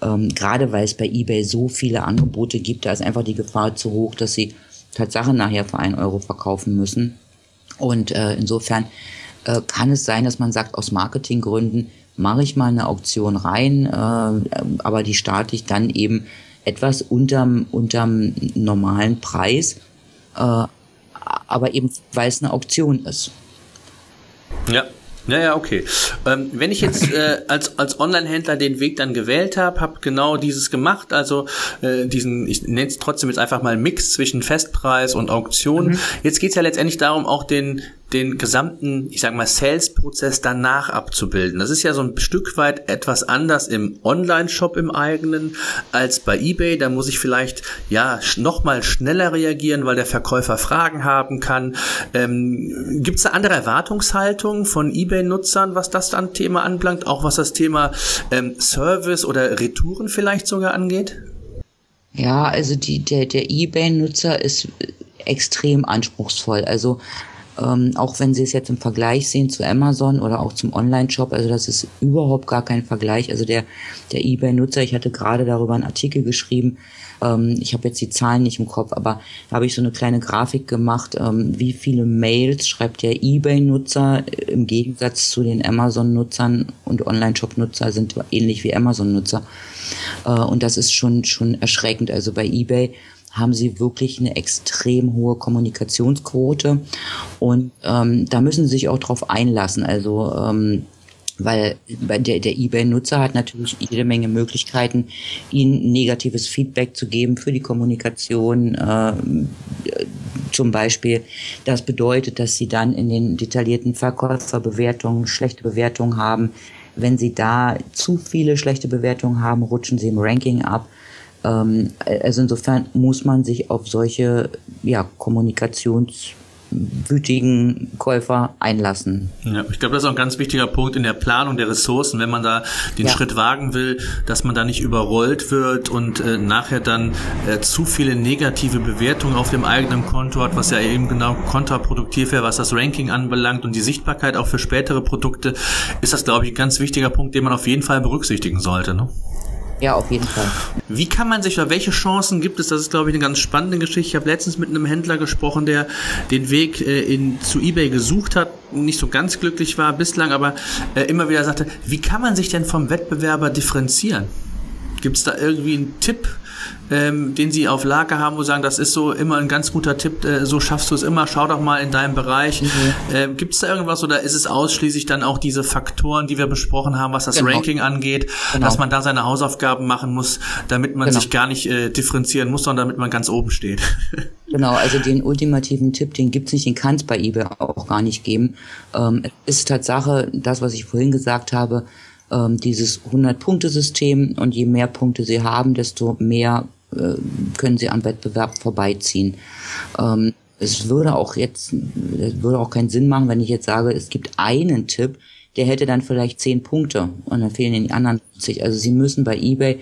ähm, gerade weil es bei eBay so viele Angebote gibt, da ist einfach die Gefahr zu hoch, dass Sie Tatsache nachher für ein Euro verkaufen müssen. Und äh, insofern äh, kann es sein, dass man sagt, aus Marketinggründen, mache ich mal eine Auktion rein, äh, aber die starte ich dann eben etwas unterm, unterm normalen Preis, äh, aber eben weil es eine Auktion ist. Ja, ja, ja, okay. Ähm, wenn ich jetzt äh, [laughs] als, als Online-Händler den Weg dann gewählt habe, habe genau dieses gemacht, also äh, diesen, ich nenne es trotzdem jetzt einfach mal Mix zwischen Festpreis und Auktion. Mhm. Jetzt geht's ja letztendlich darum, auch den, den gesamten, ich sag mal, Sales-Prozess danach abzubilden. Das ist ja so ein Stück weit etwas anders im Online-Shop im eigenen als bei eBay. Da muss ich vielleicht ja noch mal schneller reagieren, weil der Verkäufer Fragen haben kann. Ähm, Gibt es da andere Erwartungshaltungen von eBay-Nutzern, was das dann Thema anbelangt, auch was das Thema ähm, Service oder Retouren vielleicht sogar angeht? Ja, also die, der, der eBay-Nutzer ist extrem anspruchsvoll. Also ähm, auch wenn Sie es jetzt im Vergleich sehen zu Amazon oder auch zum Online-Shop, also das ist überhaupt gar kein Vergleich. Also der, der eBay-Nutzer, ich hatte gerade darüber einen Artikel geschrieben, ähm, ich habe jetzt die Zahlen nicht im Kopf, aber da habe ich so eine kleine Grafik gemacht, ähm, wie viele Mails schreibt der eBay-Nutzer im Gegensatz zu den Amazon-Nutzern und Online-Shop-Nutzer sind ähnlich wie Amazon-Nutzer. Äh, und das ist schon, schon erschreckend. Also bei eBay haben sie wirklich eine extrem hohe Kommunikationsquote und ähm, da müssen sie sich auch drauf einlassen. Also ähm, weil der, der eBay-Nutzer hat natürlich jede Menge Möglichkeiten, ihnen negatives Feedback zu geben für die Kommunikation. Äh, zum Beispiel, das bedeutet, dass sie dann in den detaillierten Verkäuferbewertungen schlechte Bewertungen haben. Wenn sie da zu viele schlechte Bewertungen haben, rutschen sie im Ranking ab. Ähm, also insofern muss man sich auf solche ja, Kommunikations wütigen Käufer einlassen. Ja, ich glaube, das ist auch ein ganz wichtiger Punkt in der Planung der Ressourcen, wenn man da den ja. Schritt wagen will, dass man da nicht überrollt wird und äh, nachher dann äh, zu viele negative Bewertungen auf dem eigenen Konto hat, was ja eben genau kontraproduktiv wäre, was das Ranking anbelangt und die Sichtbarkeit auch für spätere Produkte, ist das, glaube ich, ein ganz wichtiger Punkt, den man auf jeden Fall berücksichtigen sollte. Ne? Ja, auf jeden Fall. Wie kann man sich oder welche Chancen gibt es? Das ist, glaube ich, eine ganz spannende Geschichte. Ich habe letztens mit einem Händler gesprochen, der den Weg äh, in, zu eBay gesucht hat, nicht so ganz glücklich war bislang, aber äh, immer wieder sagte, wie kann man sich denn vom Wettbewerber differenzieren? Gibt es da irgendwie einen Tipp? Ähm, den sie auf Lager haben, wo sagen, das ist so immer ein ganz guter Tipp, äh, so schaffst du es immer, schau doch mal in deinem Bereich. Mhm. Ähm, Gibt es da irgendwas oder ist es ausschließlich dann auch diese Faktoren, die wir besprochen haben, was das genau. Ranking angeht, genau. dass man da seine Hausaufgaben machen muss, damit man genau. sich gar nicht äh, differenzieren muss, sondern damit man ganz oben steht? [laughs] genau, also den ultimativen Tipp, den gibt's nicht, den kann es bei eBay auch gar nicht geben. Ähm, es ist Tatsache, das, was ich vorhin gesagt habe, ähm, dieses 100-Punkte-System und je mehr Punkte sie haben, desto mehr äh, können sie am Wettbewerb vorbeiziehen. Ähm, es würde auch jetzt, es würde auch keinen Sinn machen, wenn ich jetzt sage, es gibt einen Tipp, der hätte dann vielleicht zehn Punkte und dann fehlen die anderen 50. Also sie müssen bei eBay,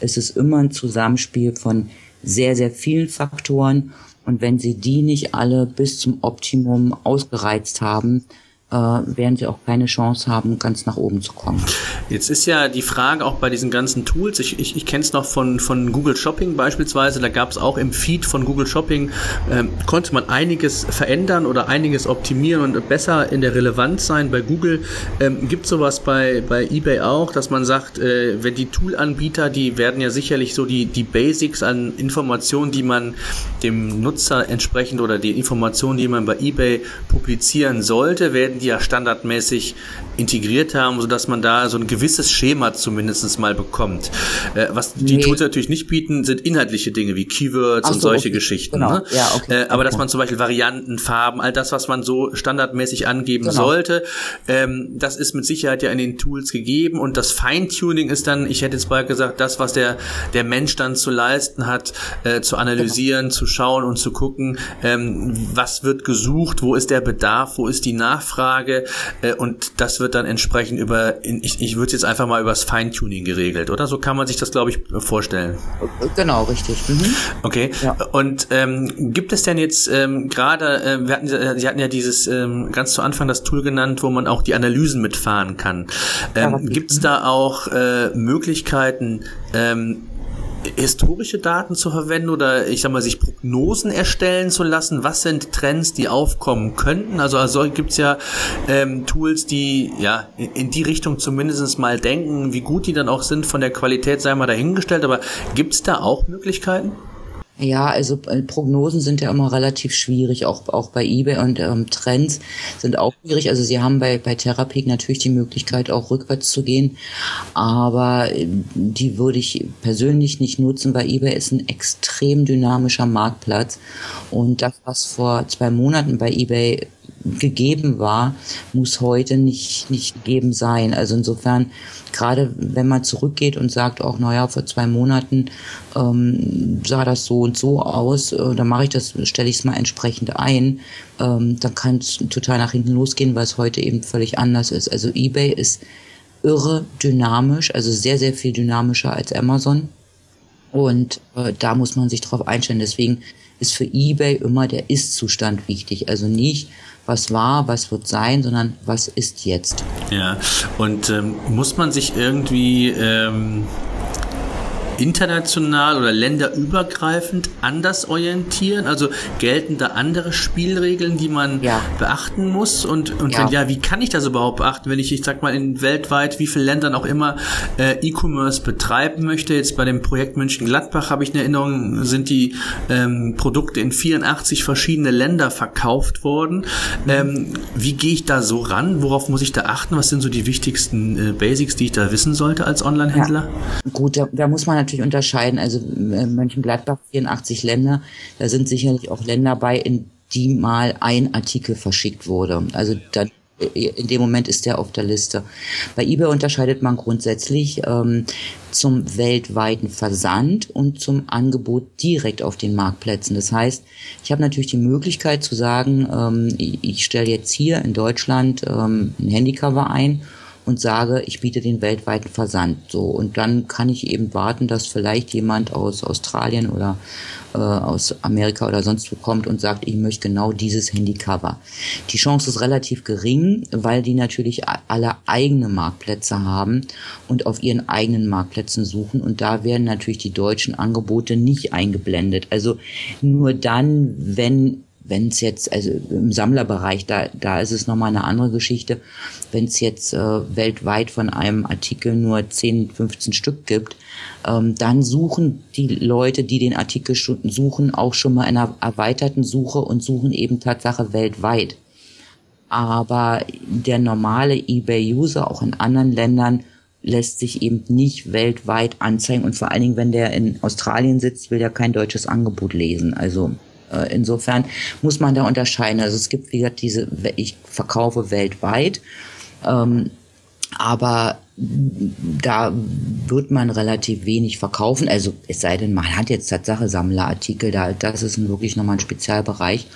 es ist immer ein Zusammenspiel von sehr, sehr vielen Faktoren und wenn sie die nicht alle bis zum Optimum ausgereizt haben, äh, werden sie auch keine Chance haben, ganz nach oben zu kommen. Jetzt ist ja die Frage auch bei diesen ganzen Tools, ich, ich, ich kenne es noch von, von Google Shopping beispielsweise, da gab es auch im Feed von Google Shopping, äh, konnte man einiges verändern oder einiges optimieren und besser in der Relevanz sein. Bei Google ähm, gibt es sowas bei, bei eBay auch, dass man sagt, äh, wenn die Toolanbieter, die werden ja sicherlich so die, die Basics an Informationen, die man dem Nutzer entsprechend oder die Informationen, die man bei eBay publizieren sollte, werden die ja standardmäßig integriert haben, sodass man da so ein gewisses Schema zumindest mal bekommt. Äh, was die nee. Tools natürlich nicht bieten, sind inhaltliche Dinge wie Keywords so, und solche okay. Geschichten. Genau. Ne? Ja, okay. Äh, aber dass man zum Beispiel Varianten, Farben, all das, was man so standardmäßig angeben genau. sollte, ähm, das ist mit Sicherheit ja in den Tools gegeben und das Feintuning ist dann, ich hätte jetzt mal gesagt, das, was der, der Mensch dann zu leisten hat, äh, zu analysieren, genau. zu schauen und zu gucken, ähm, was wird gesucht, wo ist der Bedarf, wo ist die Nachfrage, Nachfrage äh, und das wird dann entsprechend über, ich, ich würde jetzt einfach mal übers Feintuning geregelt, oder? So kann man sich das, glaube ich, vorstellen. Genau, richtig. Mhm. Okay. Ja. Und ähm, gibt es denn jetzt ähm, gerade, äh, wir hatten, Sie hatten ja dieses ähm, ganz zu Anfang das Tool genannt, wo man auch die Analysen mitfahren kann. Ähm, ja, gibt es da auch äh, Möglichkeiten, ähm, historische Daten zu verwenden oder ich sag mal, sich Prognosen erstellen zu lassen? Was sind Trends, die aufkommen könnten? Also, also gibt es ja ähm, Tools, die ja in die Richtung zumindest mal denken, wie gut die dann auch sind von der Qualität, sei mal dahingestellt, aber gibt es da auch Möglichkeiten? Ja, also äh, Prognosen sind ja immer relativ schwierig, auch, auch bei eBay und ähm, Trends sind auch schwierig. Also sie haben bei, bei Therapik natürlich die Möglichkeit, auch rückwärts zu gehen, aber äh, die würde ich persönlich nicht nutzen, weil eBay ist ein extrem dynamischer Marktplatz und das, was vor zwei Monaten bei eBay gegeben war, muss heute nicht, nicht gegeben sein. Also insofern, gerade wenn man zurückgeht und sagt, auch naja, vor zwei Monaten ähm, sah das so und so aus, äh, dann mache ich das, stelle ich es mal entsprechend ein, ähm, dann kann es total nach hinten losgehen, weil es heute eben völlig anders ist. Also eBay ist irre dynamisch, also sehr, sehr viel dynamischer als Amazon. Und äh, da muss man sich drauf einstellen. Deswegen ist für eBay immer der Ist-Zustand wichtig. Also nicht, was war, was wird sein, sondern was ist jetzt. Ja, und ähm, muss man sich irgendwie ähm, international oder länderübergreifend anders orientieren? Also gelten da andere Spielregeln, die man ja. beachten muss? Und, und ja. wenn ja, wie kann ich das überhaupt beachten, wenn ich, ich sag mal, in weltweit, wie viele Ländern auch immer äh, E-Commerce betreiben möchte? Jetzt bei dem Projekt München-Gladbach habe ich eine Erinnerung, sind die ähm, Produkte in 84 verschiedene Länder verkauft worden. Mhm. Ähm, wie gehe ich da so ran? Worauf muss ich da achten? Was sind so die wichtigsten äh, Basics, die ich da wissen sollte als Online-Händler? Ja. Gut, da, da muss man natürlich natürlich unterscheiden. Also äh, Mönchengladbach 84 Länder, da sind sicherlich auch Länder bei, in die mal ein Artikel verschickt wurde. Also dann in dem Moment ist der auf der Liste. Bei eBay unterscheidet man grundsätzlich ähm, zum weltweiten Versand und zum Angebot direkt auf den Marktplätzen. Das heißt, ich habe natürlich die Möglichkeit zu sagen, ähm, ich, ich stelle jetzt hier in Deutschland ähm, ein Handycover ein und sage, ich biete den weltweiten Versand. So und dann kann ich eben warten, dass vielleicht jemand aus Australien oder äh, aus Amerika oder sonst wo kommt und sagt, ich möchte genau dieses Handycover. Die Chance ist relativ gering, weil die natürlich alle eigene Marktplätze haben und auf ihren eigenen Marktplätzen suchen und da werden natürlich die deutschen Angebote nicht eingeblendet. Also nur dann, wenn wenn es jetzt, also im Sammlerbereich, da, da ist es nochmal eine andere Geschichte. Wenn es jetzt äh, weltweit von einem Artikel nur 10, 15 Stück gibt, ähm, dann suchen die Leute, die den Artikel suchen, auch schon mal in einer erweiterten Suche und suchen eben Tatsache weltweit. Aber der normale eBay-User auch in anderen Ländern lässt sich eben nicht weltweit anzeigen und vor allen Dingen, wenn der in Australien sitzt, will er kein deutsches Angebot lesen. Also insofern muss man da unterscheiden. Also es gibt, wie gesagt, diese, ich verkaufe weltweit, ähm, aber da wird man relativ wenig verkaufen. Also es sei denn, man hat jetzt Tatsache Sammlerartikel, da, das ist wirklich nochmal ein Spezialbereich.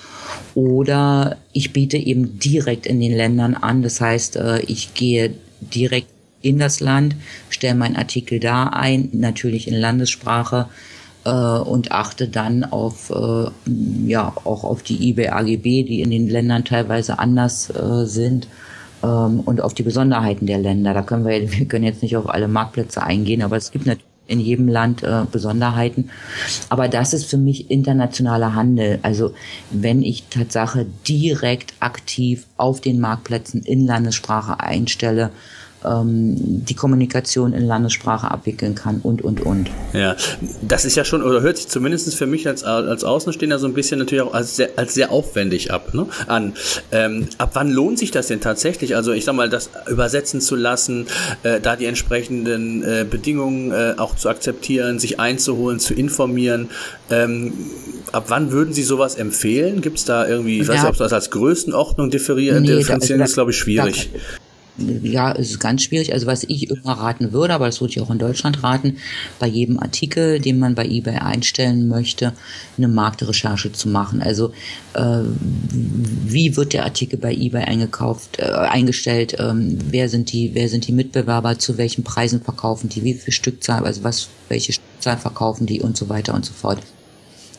Oder ich biete eben direkt in den Ländern an. Das heißt, äh, ich gehe direkt in das Land, stelle meinen Artikel da ein, natürlich in Landessprache, äh, und achte dann auf äh, ja auch auf die eBay AGB, die in den Ländern teilweise anders äh, sind ähm, und auf die Besonderheiten der Länder. Da können wir [laughs] wir können jetzt nicht auf alle Marktplätze eingehen, aber es gibt natürlich in jedem Land äh, Besonderheiten. Aber das ist für mich internationaler Handel. Also wenn ich Tatsache direkt aktiv auf den Marktplätzen in Landessprache einstelle, die Kommunikation in Landessprache abwickeln kann und, und, und. Ja, das ist ja schon, oder hört sich zumindest für mich als, als Außenstehender so ein bisschen natürlich auch als sehr, als sehr aufwendig ab, ne, an. Ähm, ab wann lohnt sich das denn tatsächlich? Also ich sag mal, das übersetzen zu lassen, äh, da die entsprechenden äh, Bedingungen äh, auch zu akzeptieren, sich einzuholen, zu informieren. Ähm, ab wann würden Sie sowas empfehlen? Gibt es da irgendwie, ich weiß nicht, ob das als Größenordnung differieren, nee, differenzieren da, ist, glaube ich, schwierig. Da, ja, es ist ganz schwierig. Also was ich immer raten würde, aber das würde ich auch in Deutschland raten, bei jedem Artikel, den man bei eBay einstellen möchte, eine Marktrecherche zu machen. Also äh, wie wird der Artikel bei eBay eingekauft, äh, eingestellt? Ähm, wer sind die, wer sind die Mitbewerber? Zu welchen Preisen verkaufen die? Wie viel Stückzahl? Also was, welche Stückzahl verkaufen die und so weiter und so fort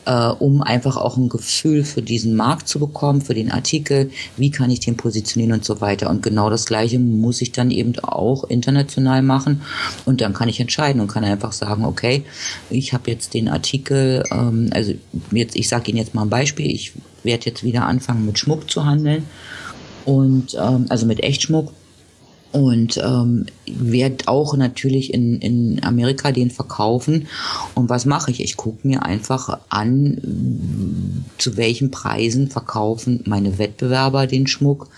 äh, um einfach auch ein Gefühl für diesen Markt zu bekommen, für den Artikel, wie kann ich den positionieren und so weiter. Und genau das Gleiche muss ich dann eben auch international machen. Und dann kann ich entscheiden und kann einfach sagen, okay, ich habe jetzt den Artikel, ähm, also jetzt, ich sage Ihnen jetzt mal ein Beispiel, ich werde jetzt wieder anfangen mit Schmuck zu handeln und ähm, also mit Echtschmuck und ähm, werde auch natürlich in, in Amerika den verkaufen. Und was mache ich? Ich gucke mir einfach an, zu welchen Preisen verkaufen meine Wettbewerber den Schmuck.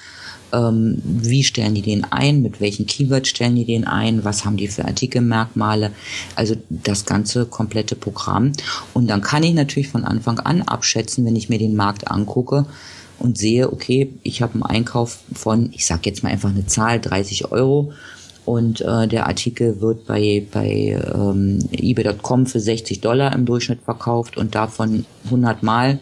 Ähm, wie stellen die den ein? Mit welchen Keywords stellen die den ein? Was haben die für Artikelmerkmale? Also das ganze komplette Programm. Und dann kann ich natürlich von Anfang an abschätzen, wenn ich mir den Markt angucke, und sehe, okay, ich habe einen Einkauf von, ich sage jetzt mal einfach eine Zahl, 30 Euro und äh, der Artikel wird bei, bei ähm, eBay.com für 60 Dollar im Durchschnitt verkauft und davon 100 Mal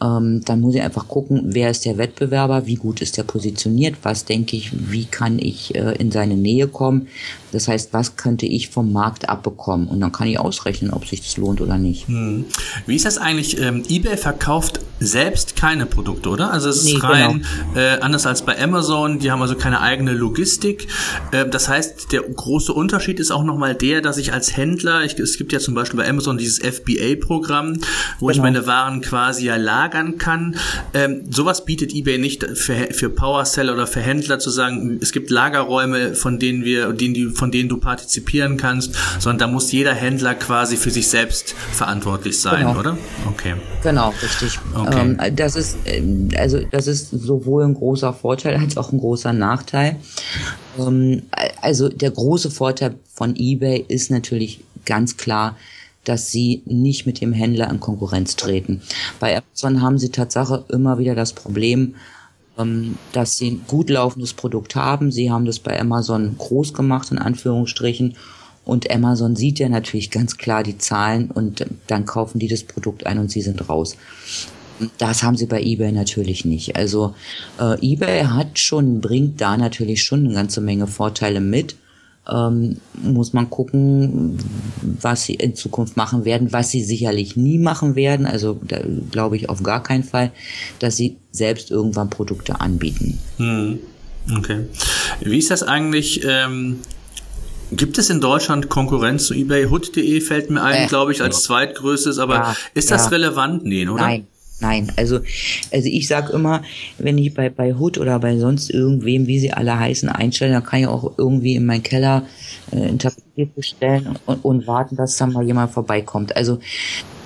ähm, dann muss ich einfach gucken, wer ist der Wettbewerber, wie gut ist der positioniert, was denke ich, wie kann ich äh, in seine Nähe kommen. Das heißt, was könnte ich vom Markt abbekommen? Und dann kann ich ausrechnen, ob sich das lohnt oder nicht. Hm. Wie ist das eigentlich? Ähm, eBay verkauft selbst keine Produkte, oder? Also es ist nee, rein genau. äh, anders als bei Amazon, die haben also keine eigene Logistik. Äh, das heißt, der große Unterschied ist auch nochmal der, dass ich als Händler, ich, es gibt ja zum Beispiel bei Amazon dieses FBA-Programm, wo genau. ich meine Waren quasi ja lagern kann. Ähm, sowas bietet eBay nicht für, für Powerseller oder für Händler zu sagen, es gibt Lagerräume, von denen wir, denen die, von denen du partizipieren kannst, sondern da muss jeder Händler quasi für sich selbst verantwortlich sein, genau. oder? Okay. Genau, richtig. Okay. Ähm, das ist, ähm, also das ist sowohl ein großer Vorteil als auch ein großer Nachteil. Ähm, also der große Vorteil von eBay ist natürlich ganz klar, dass sie nicht mit dem Händler in Konkurrenz treten. Bei Amazon haben sie Tatsache immer wieder das Problem, dass sie ein gut laufendes Produkt haben. Sie haben das bei Amazon groß gemacht, in Anführungsstrichen. Und Amazon sieht ja natürlich ganz klar die Zahlen und dann kaufen die das Produkt ein und sie sind raus. Das haben sie bei eBay natürlich nicht. Also äh, eBay hat schon, bringt da natürlich schon eine ganze Menge Vorteile mit. Ähm, muss man gucken, was sie in Zukunft machen werden, was sie sicherlich nie machen werden. Also da glaube ich auf gar keinen Fall, dass sie selbst irgendwann Produkte anbieten. Hm. Okay. Wie ist das eigentlich? Ähm Gibt es in Deutschland Konkurrenz zu eBay? Hood.de fällt mir ein, äh, glaube ich, als zweitgrößtes, aber ja, ist das ja. relevant? Nee, oder? Nein, Nein, also, also ich sag immer, wenn ich bei, bei Hood oder bei sonst irgendwem, wie sie alle heißen, einstellen, dann kann ich auch irgendwie in meinen Keller äh, ein Tapet bestellen und, und warten, dass da mal jemand vorbeikommt. Also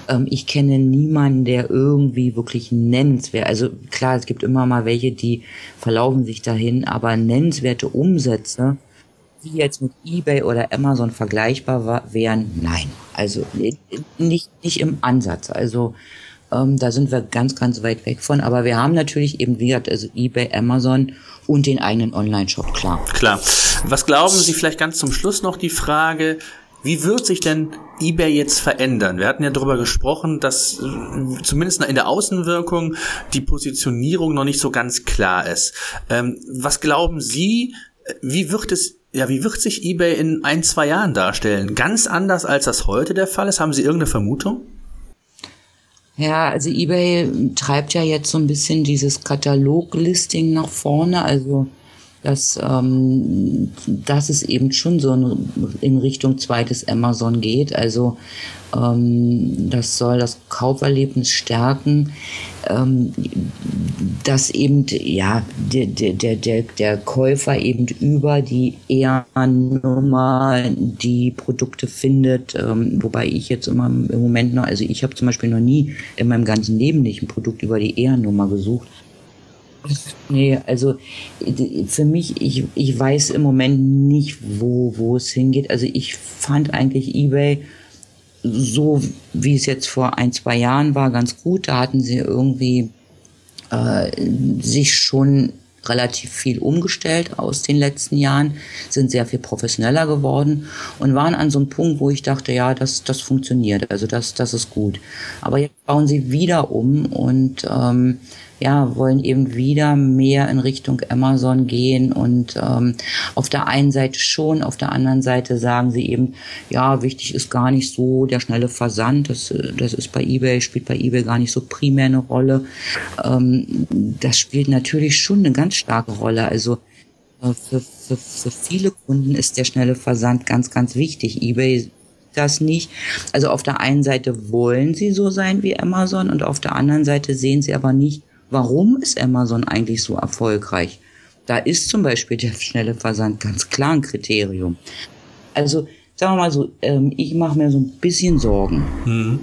ähm, ich kenne niemanden, der irgendwie wirklich nennenswert, also klar, es gibt immer mal welche, die verlaufen sich dahin, aber nennenswerte Umsätze, die jetzt mit eBay oder Amazon vergleichbar war, wären, nein. Also nicht, nicht im Ansatz. Also ähm, da sind wir ganz, ganz weit weg von. Aber wir haben natürlich eben, wie gesagt, also eBay, Amazon und den eigenen Online-Shop, klar. Klar. Was glauben Sie vielleicht ganz zum Schluss noch die Frage, wie wird sich denn eBay jetzt verändern? Wir hatten ja darüber gesprochen, dass äh, zumindest in der Außenwirkung die Positionierung noch nicht so ganz klar ist. Ähm, was glauben Sie, wie wird es ja, wie wird sich eBay in ein, zwei Jahren darstellen? Ganz anders, als das heute der Fall ist? Haben Sie irgendeine Vermutung? Ja, also eBay treibt ja jetzt so ein bisschen dieses Kataloglisting nach vorne, also dass, ähm, dass es eben schon so in Richtung zweites Amazon geht. Also ähm, das soll das Kauferlebnis stärken, ähm, dass eben ja der, der, der, der Käufer eben über die ER-Nummer die Produkte findet, ähm, wobei ich jetzt immer im Moment noch, also ich habe zum Beispiel noch nie in meinem ganzen Leben nicht ein Produkt über die ER-Nummer gesucht. Nee, also für mich, ich, ich weiß im Moment nicht, wo, wo es hingeht. Also ich fand eigentlich eBay so, wie es jetzt vor ein, zwei Jahren war, ganz gut. Da hatten sie irgendwie äh, sich schon relativ viel umgestellt aus den letzten Jahren, sind sehr viel professioneller geworden und waren an so einem Punkt, wo ich dachte, ja, das, das funktioniert, also das, das ist gut. Aber jetzt bauen sie wieder um und ähm, ja, wollen eben wieder mehr in Richtung Amazon gehen und ähm, auf der einen Seite schon, auf der anderen Seite sagen sie eben, ja, wichtig ist gar nicht so der schnelle Versand, das, das ist bei eBay, spielt bei eBay gar nicht so primär eine Rolle. Ähm, das spielt natürlich schon eine ganz starke Rolle. Also äh, für, für, für viele Kunden ist der schnelle Versand ganz, ganz wichtig. eBay das nicht. Also auf der einen Seite wollen sie so sein wie Amazon und auf der anderen Seite sehen sie aber nicht, Warum ist Amazon eigentlich so erfolgreich? Da ist zum Beispiel der schnelle Versand ganz klar ein Kriterium. Also sagen wir mal so, ähm, ich mache mir so ein bisschen Sorgen. Hm.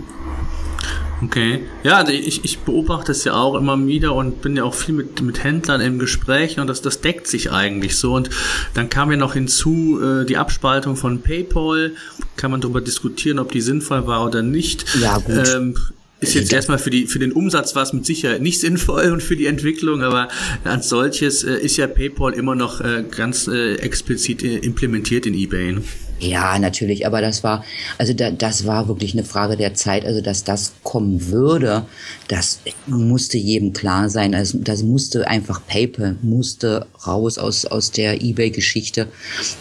Okay. Ja, also ich, ich beobachte es ja auch immer wieder und bin ja auch viel mit, mit Händlern im Gespräch und das, das deckt sich eigentlich so. Und dann kam ja noch hinzu äh, die Abspaltung von PayPal. Kann man darüber diskutieren, ob die sinnvoll war oder nicht. Ja, gut. Ähm, ist jetzt erstmal für die für den Umsatz war es mit Sicherheit nicht [laughs] sinnvoll und für die Entwicklung, aber als solches äh, ist ja PayPal immer noch äh, ganz äh, explizit äh, implementiert in eBay. Ne? Ja, natürlich, aber das war, also da, das war wirklich eine Frage der Zeit, also dass das kommen würde, das musste jedem klar sein. Also das musste einfach PayPal musste raus aus aus der eBay-Geschichte,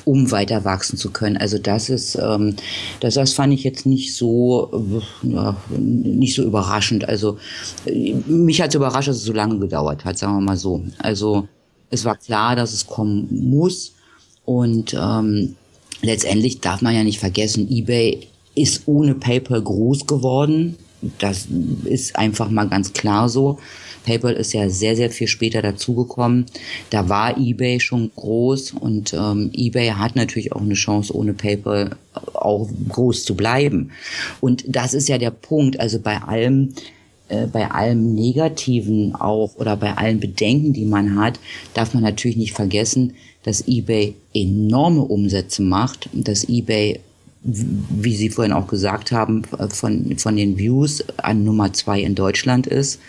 um weiter wachsen zu können. Also das ist, ähm, das, das fand ich jetzt nicht so, ja, nicht so überraschend. Also mich hat es überrascht, dass es so lange gedauert hat, sagen wir mal so. Also es war klar, dass es kommen muss und ähm, letztendlich darf man ja nicht vergessen, eBay ist ohne PayPal groß geworden. Das ist einfach mal ganz klar so. PayPal ist ja sehr, sehr viel später dazugekommen. Da war eBay schon groß und ähm, eBay hat natürlich auch eine Chance, ohne PayPal auch groß zu bleiben. Und das ist ja der Punkt. Also bei allem, äh, bei allem Negativen auch oder bei allen Bedenken, die man hat, darf man natürlich nicht vergessen, dass eBay enorme Umsätze macht, dass eBay wie Sie vorhin auch gesagt haben, von, von den Views an Nummer zwei in Deutschland ist.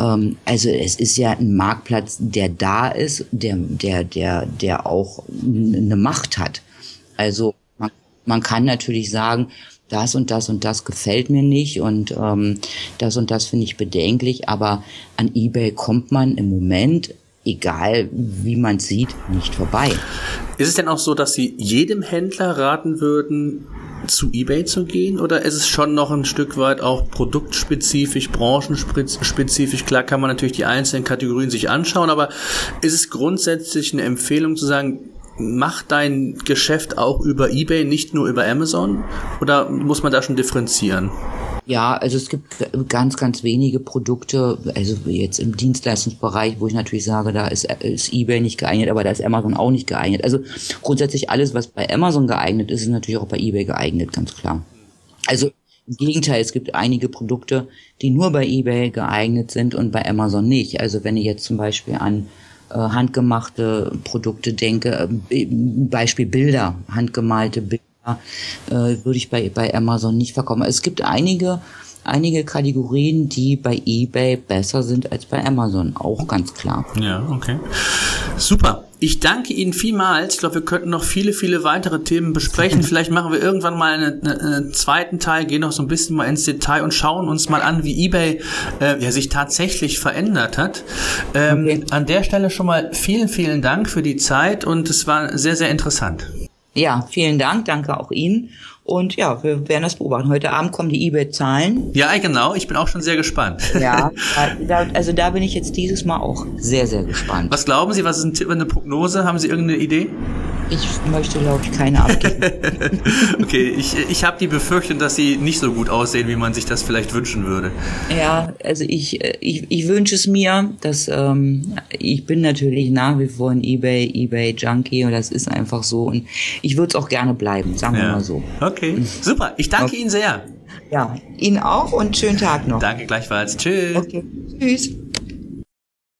Ähm, also es ist ja ein Marktplatz, der da ist, der, der, der, der auch eine Macht hat. Also man, man kann natürlich sagen, das und das und das gefällt mir nicht und ähm, das und das finde ich bedenklich, aber an eBay kommt man im Moment, egal wie man sieht, nicht vorbei. Ist es denn auch so, dass Sie jedem Händler raten würden, zu eBay zu gehen oder ist es schon noch ein Stück weit auch produktspezifisch, branchenspezifisch? Klar kann man natürlich die einzelnen Kategorien sich anschauen, aber ist es grundsätzlich eine Empfehlung zu sagen, mach dein Geschäft auch über eBay, nicht nur über Amazon? Oder muss man da schon differenzieren? Ja, also es gibt ganz, ganz wenige Produkte, also jetzt im Dienstleistungsbereich, wo ich natürlich sage, da ist, ist eBay nicht geeignet, aber da ist Amazon auch nicht geeignet. Also grundsätzlich alles, was bei Amazon geeignet ist, ist natürlich auch bei eBay geeignet, ganz klar. Also im Gegenteil, es gibt einige Produkte, die nur bei eBay geeignet sind und bei Amazon nicht. Also wenn ich jetzt zum Beispiel an äh, handgemachte Produkte denke, äh, Beispiel Bilder, handgemalte Bilder, äh, würde ich bei, bei Amazon nicht verkaufen. Es gibt einige, einige Kategorien, die bei eBay besser sind als bei Amazon, auch ganz klar. Ja, okay. Super. Ich danke Ihnen vielmals. Ich glaube, wir könnten noch viele, viele weitere Themen besprechen. [laughs] Vielleicht machen wir irgendwann mal einen, einen, zweiten Teil, gehen noch so ein bisschen mal ins Detail und schauen uns mal an, wie eBay äh, ja, sich tatsächlich verändert hat. Ähm, okay. An der Stelle schon mal vielen, vielen Dank für die Zeit und es war sehr, sehr interessant. Ja, vielen Dank, danke auch Ihnen. Und ja, wir werden das beobachten. Heute Abend kommen die eBay-Zahlen. Ja, genau. Ich bin auch schon sehr gespannt. Ja, [laughs] also da bin ich jetzt dieses Mal auch sehr, sehr gespannt. Was glauben Sie? Was ist ein Tipp, eine Prognose? Haben Sie irgendeine Idee? Ich möchte, glaube ich, keine abgeben. [laughs] okay, ich, ich habe die Befürchtung, dass sie nicht so gut aussehen, wie man sich das vielleicht wünschen würde. Ja, also ich, ich, ich wünsche es mir, dass ähm, ich bin natürlich nach wie vor ein eBay, eBay-Junkie und das ist einfach so. Und ich würde es auch gerne bleiben, sagen wir mal so. Okay. Okay, super. Ich danke. Ihnen sehr. Ja, Ihnen auch und schönen Tag noch. Danke gleichfalls. Tschüss. Okay. Tschüss.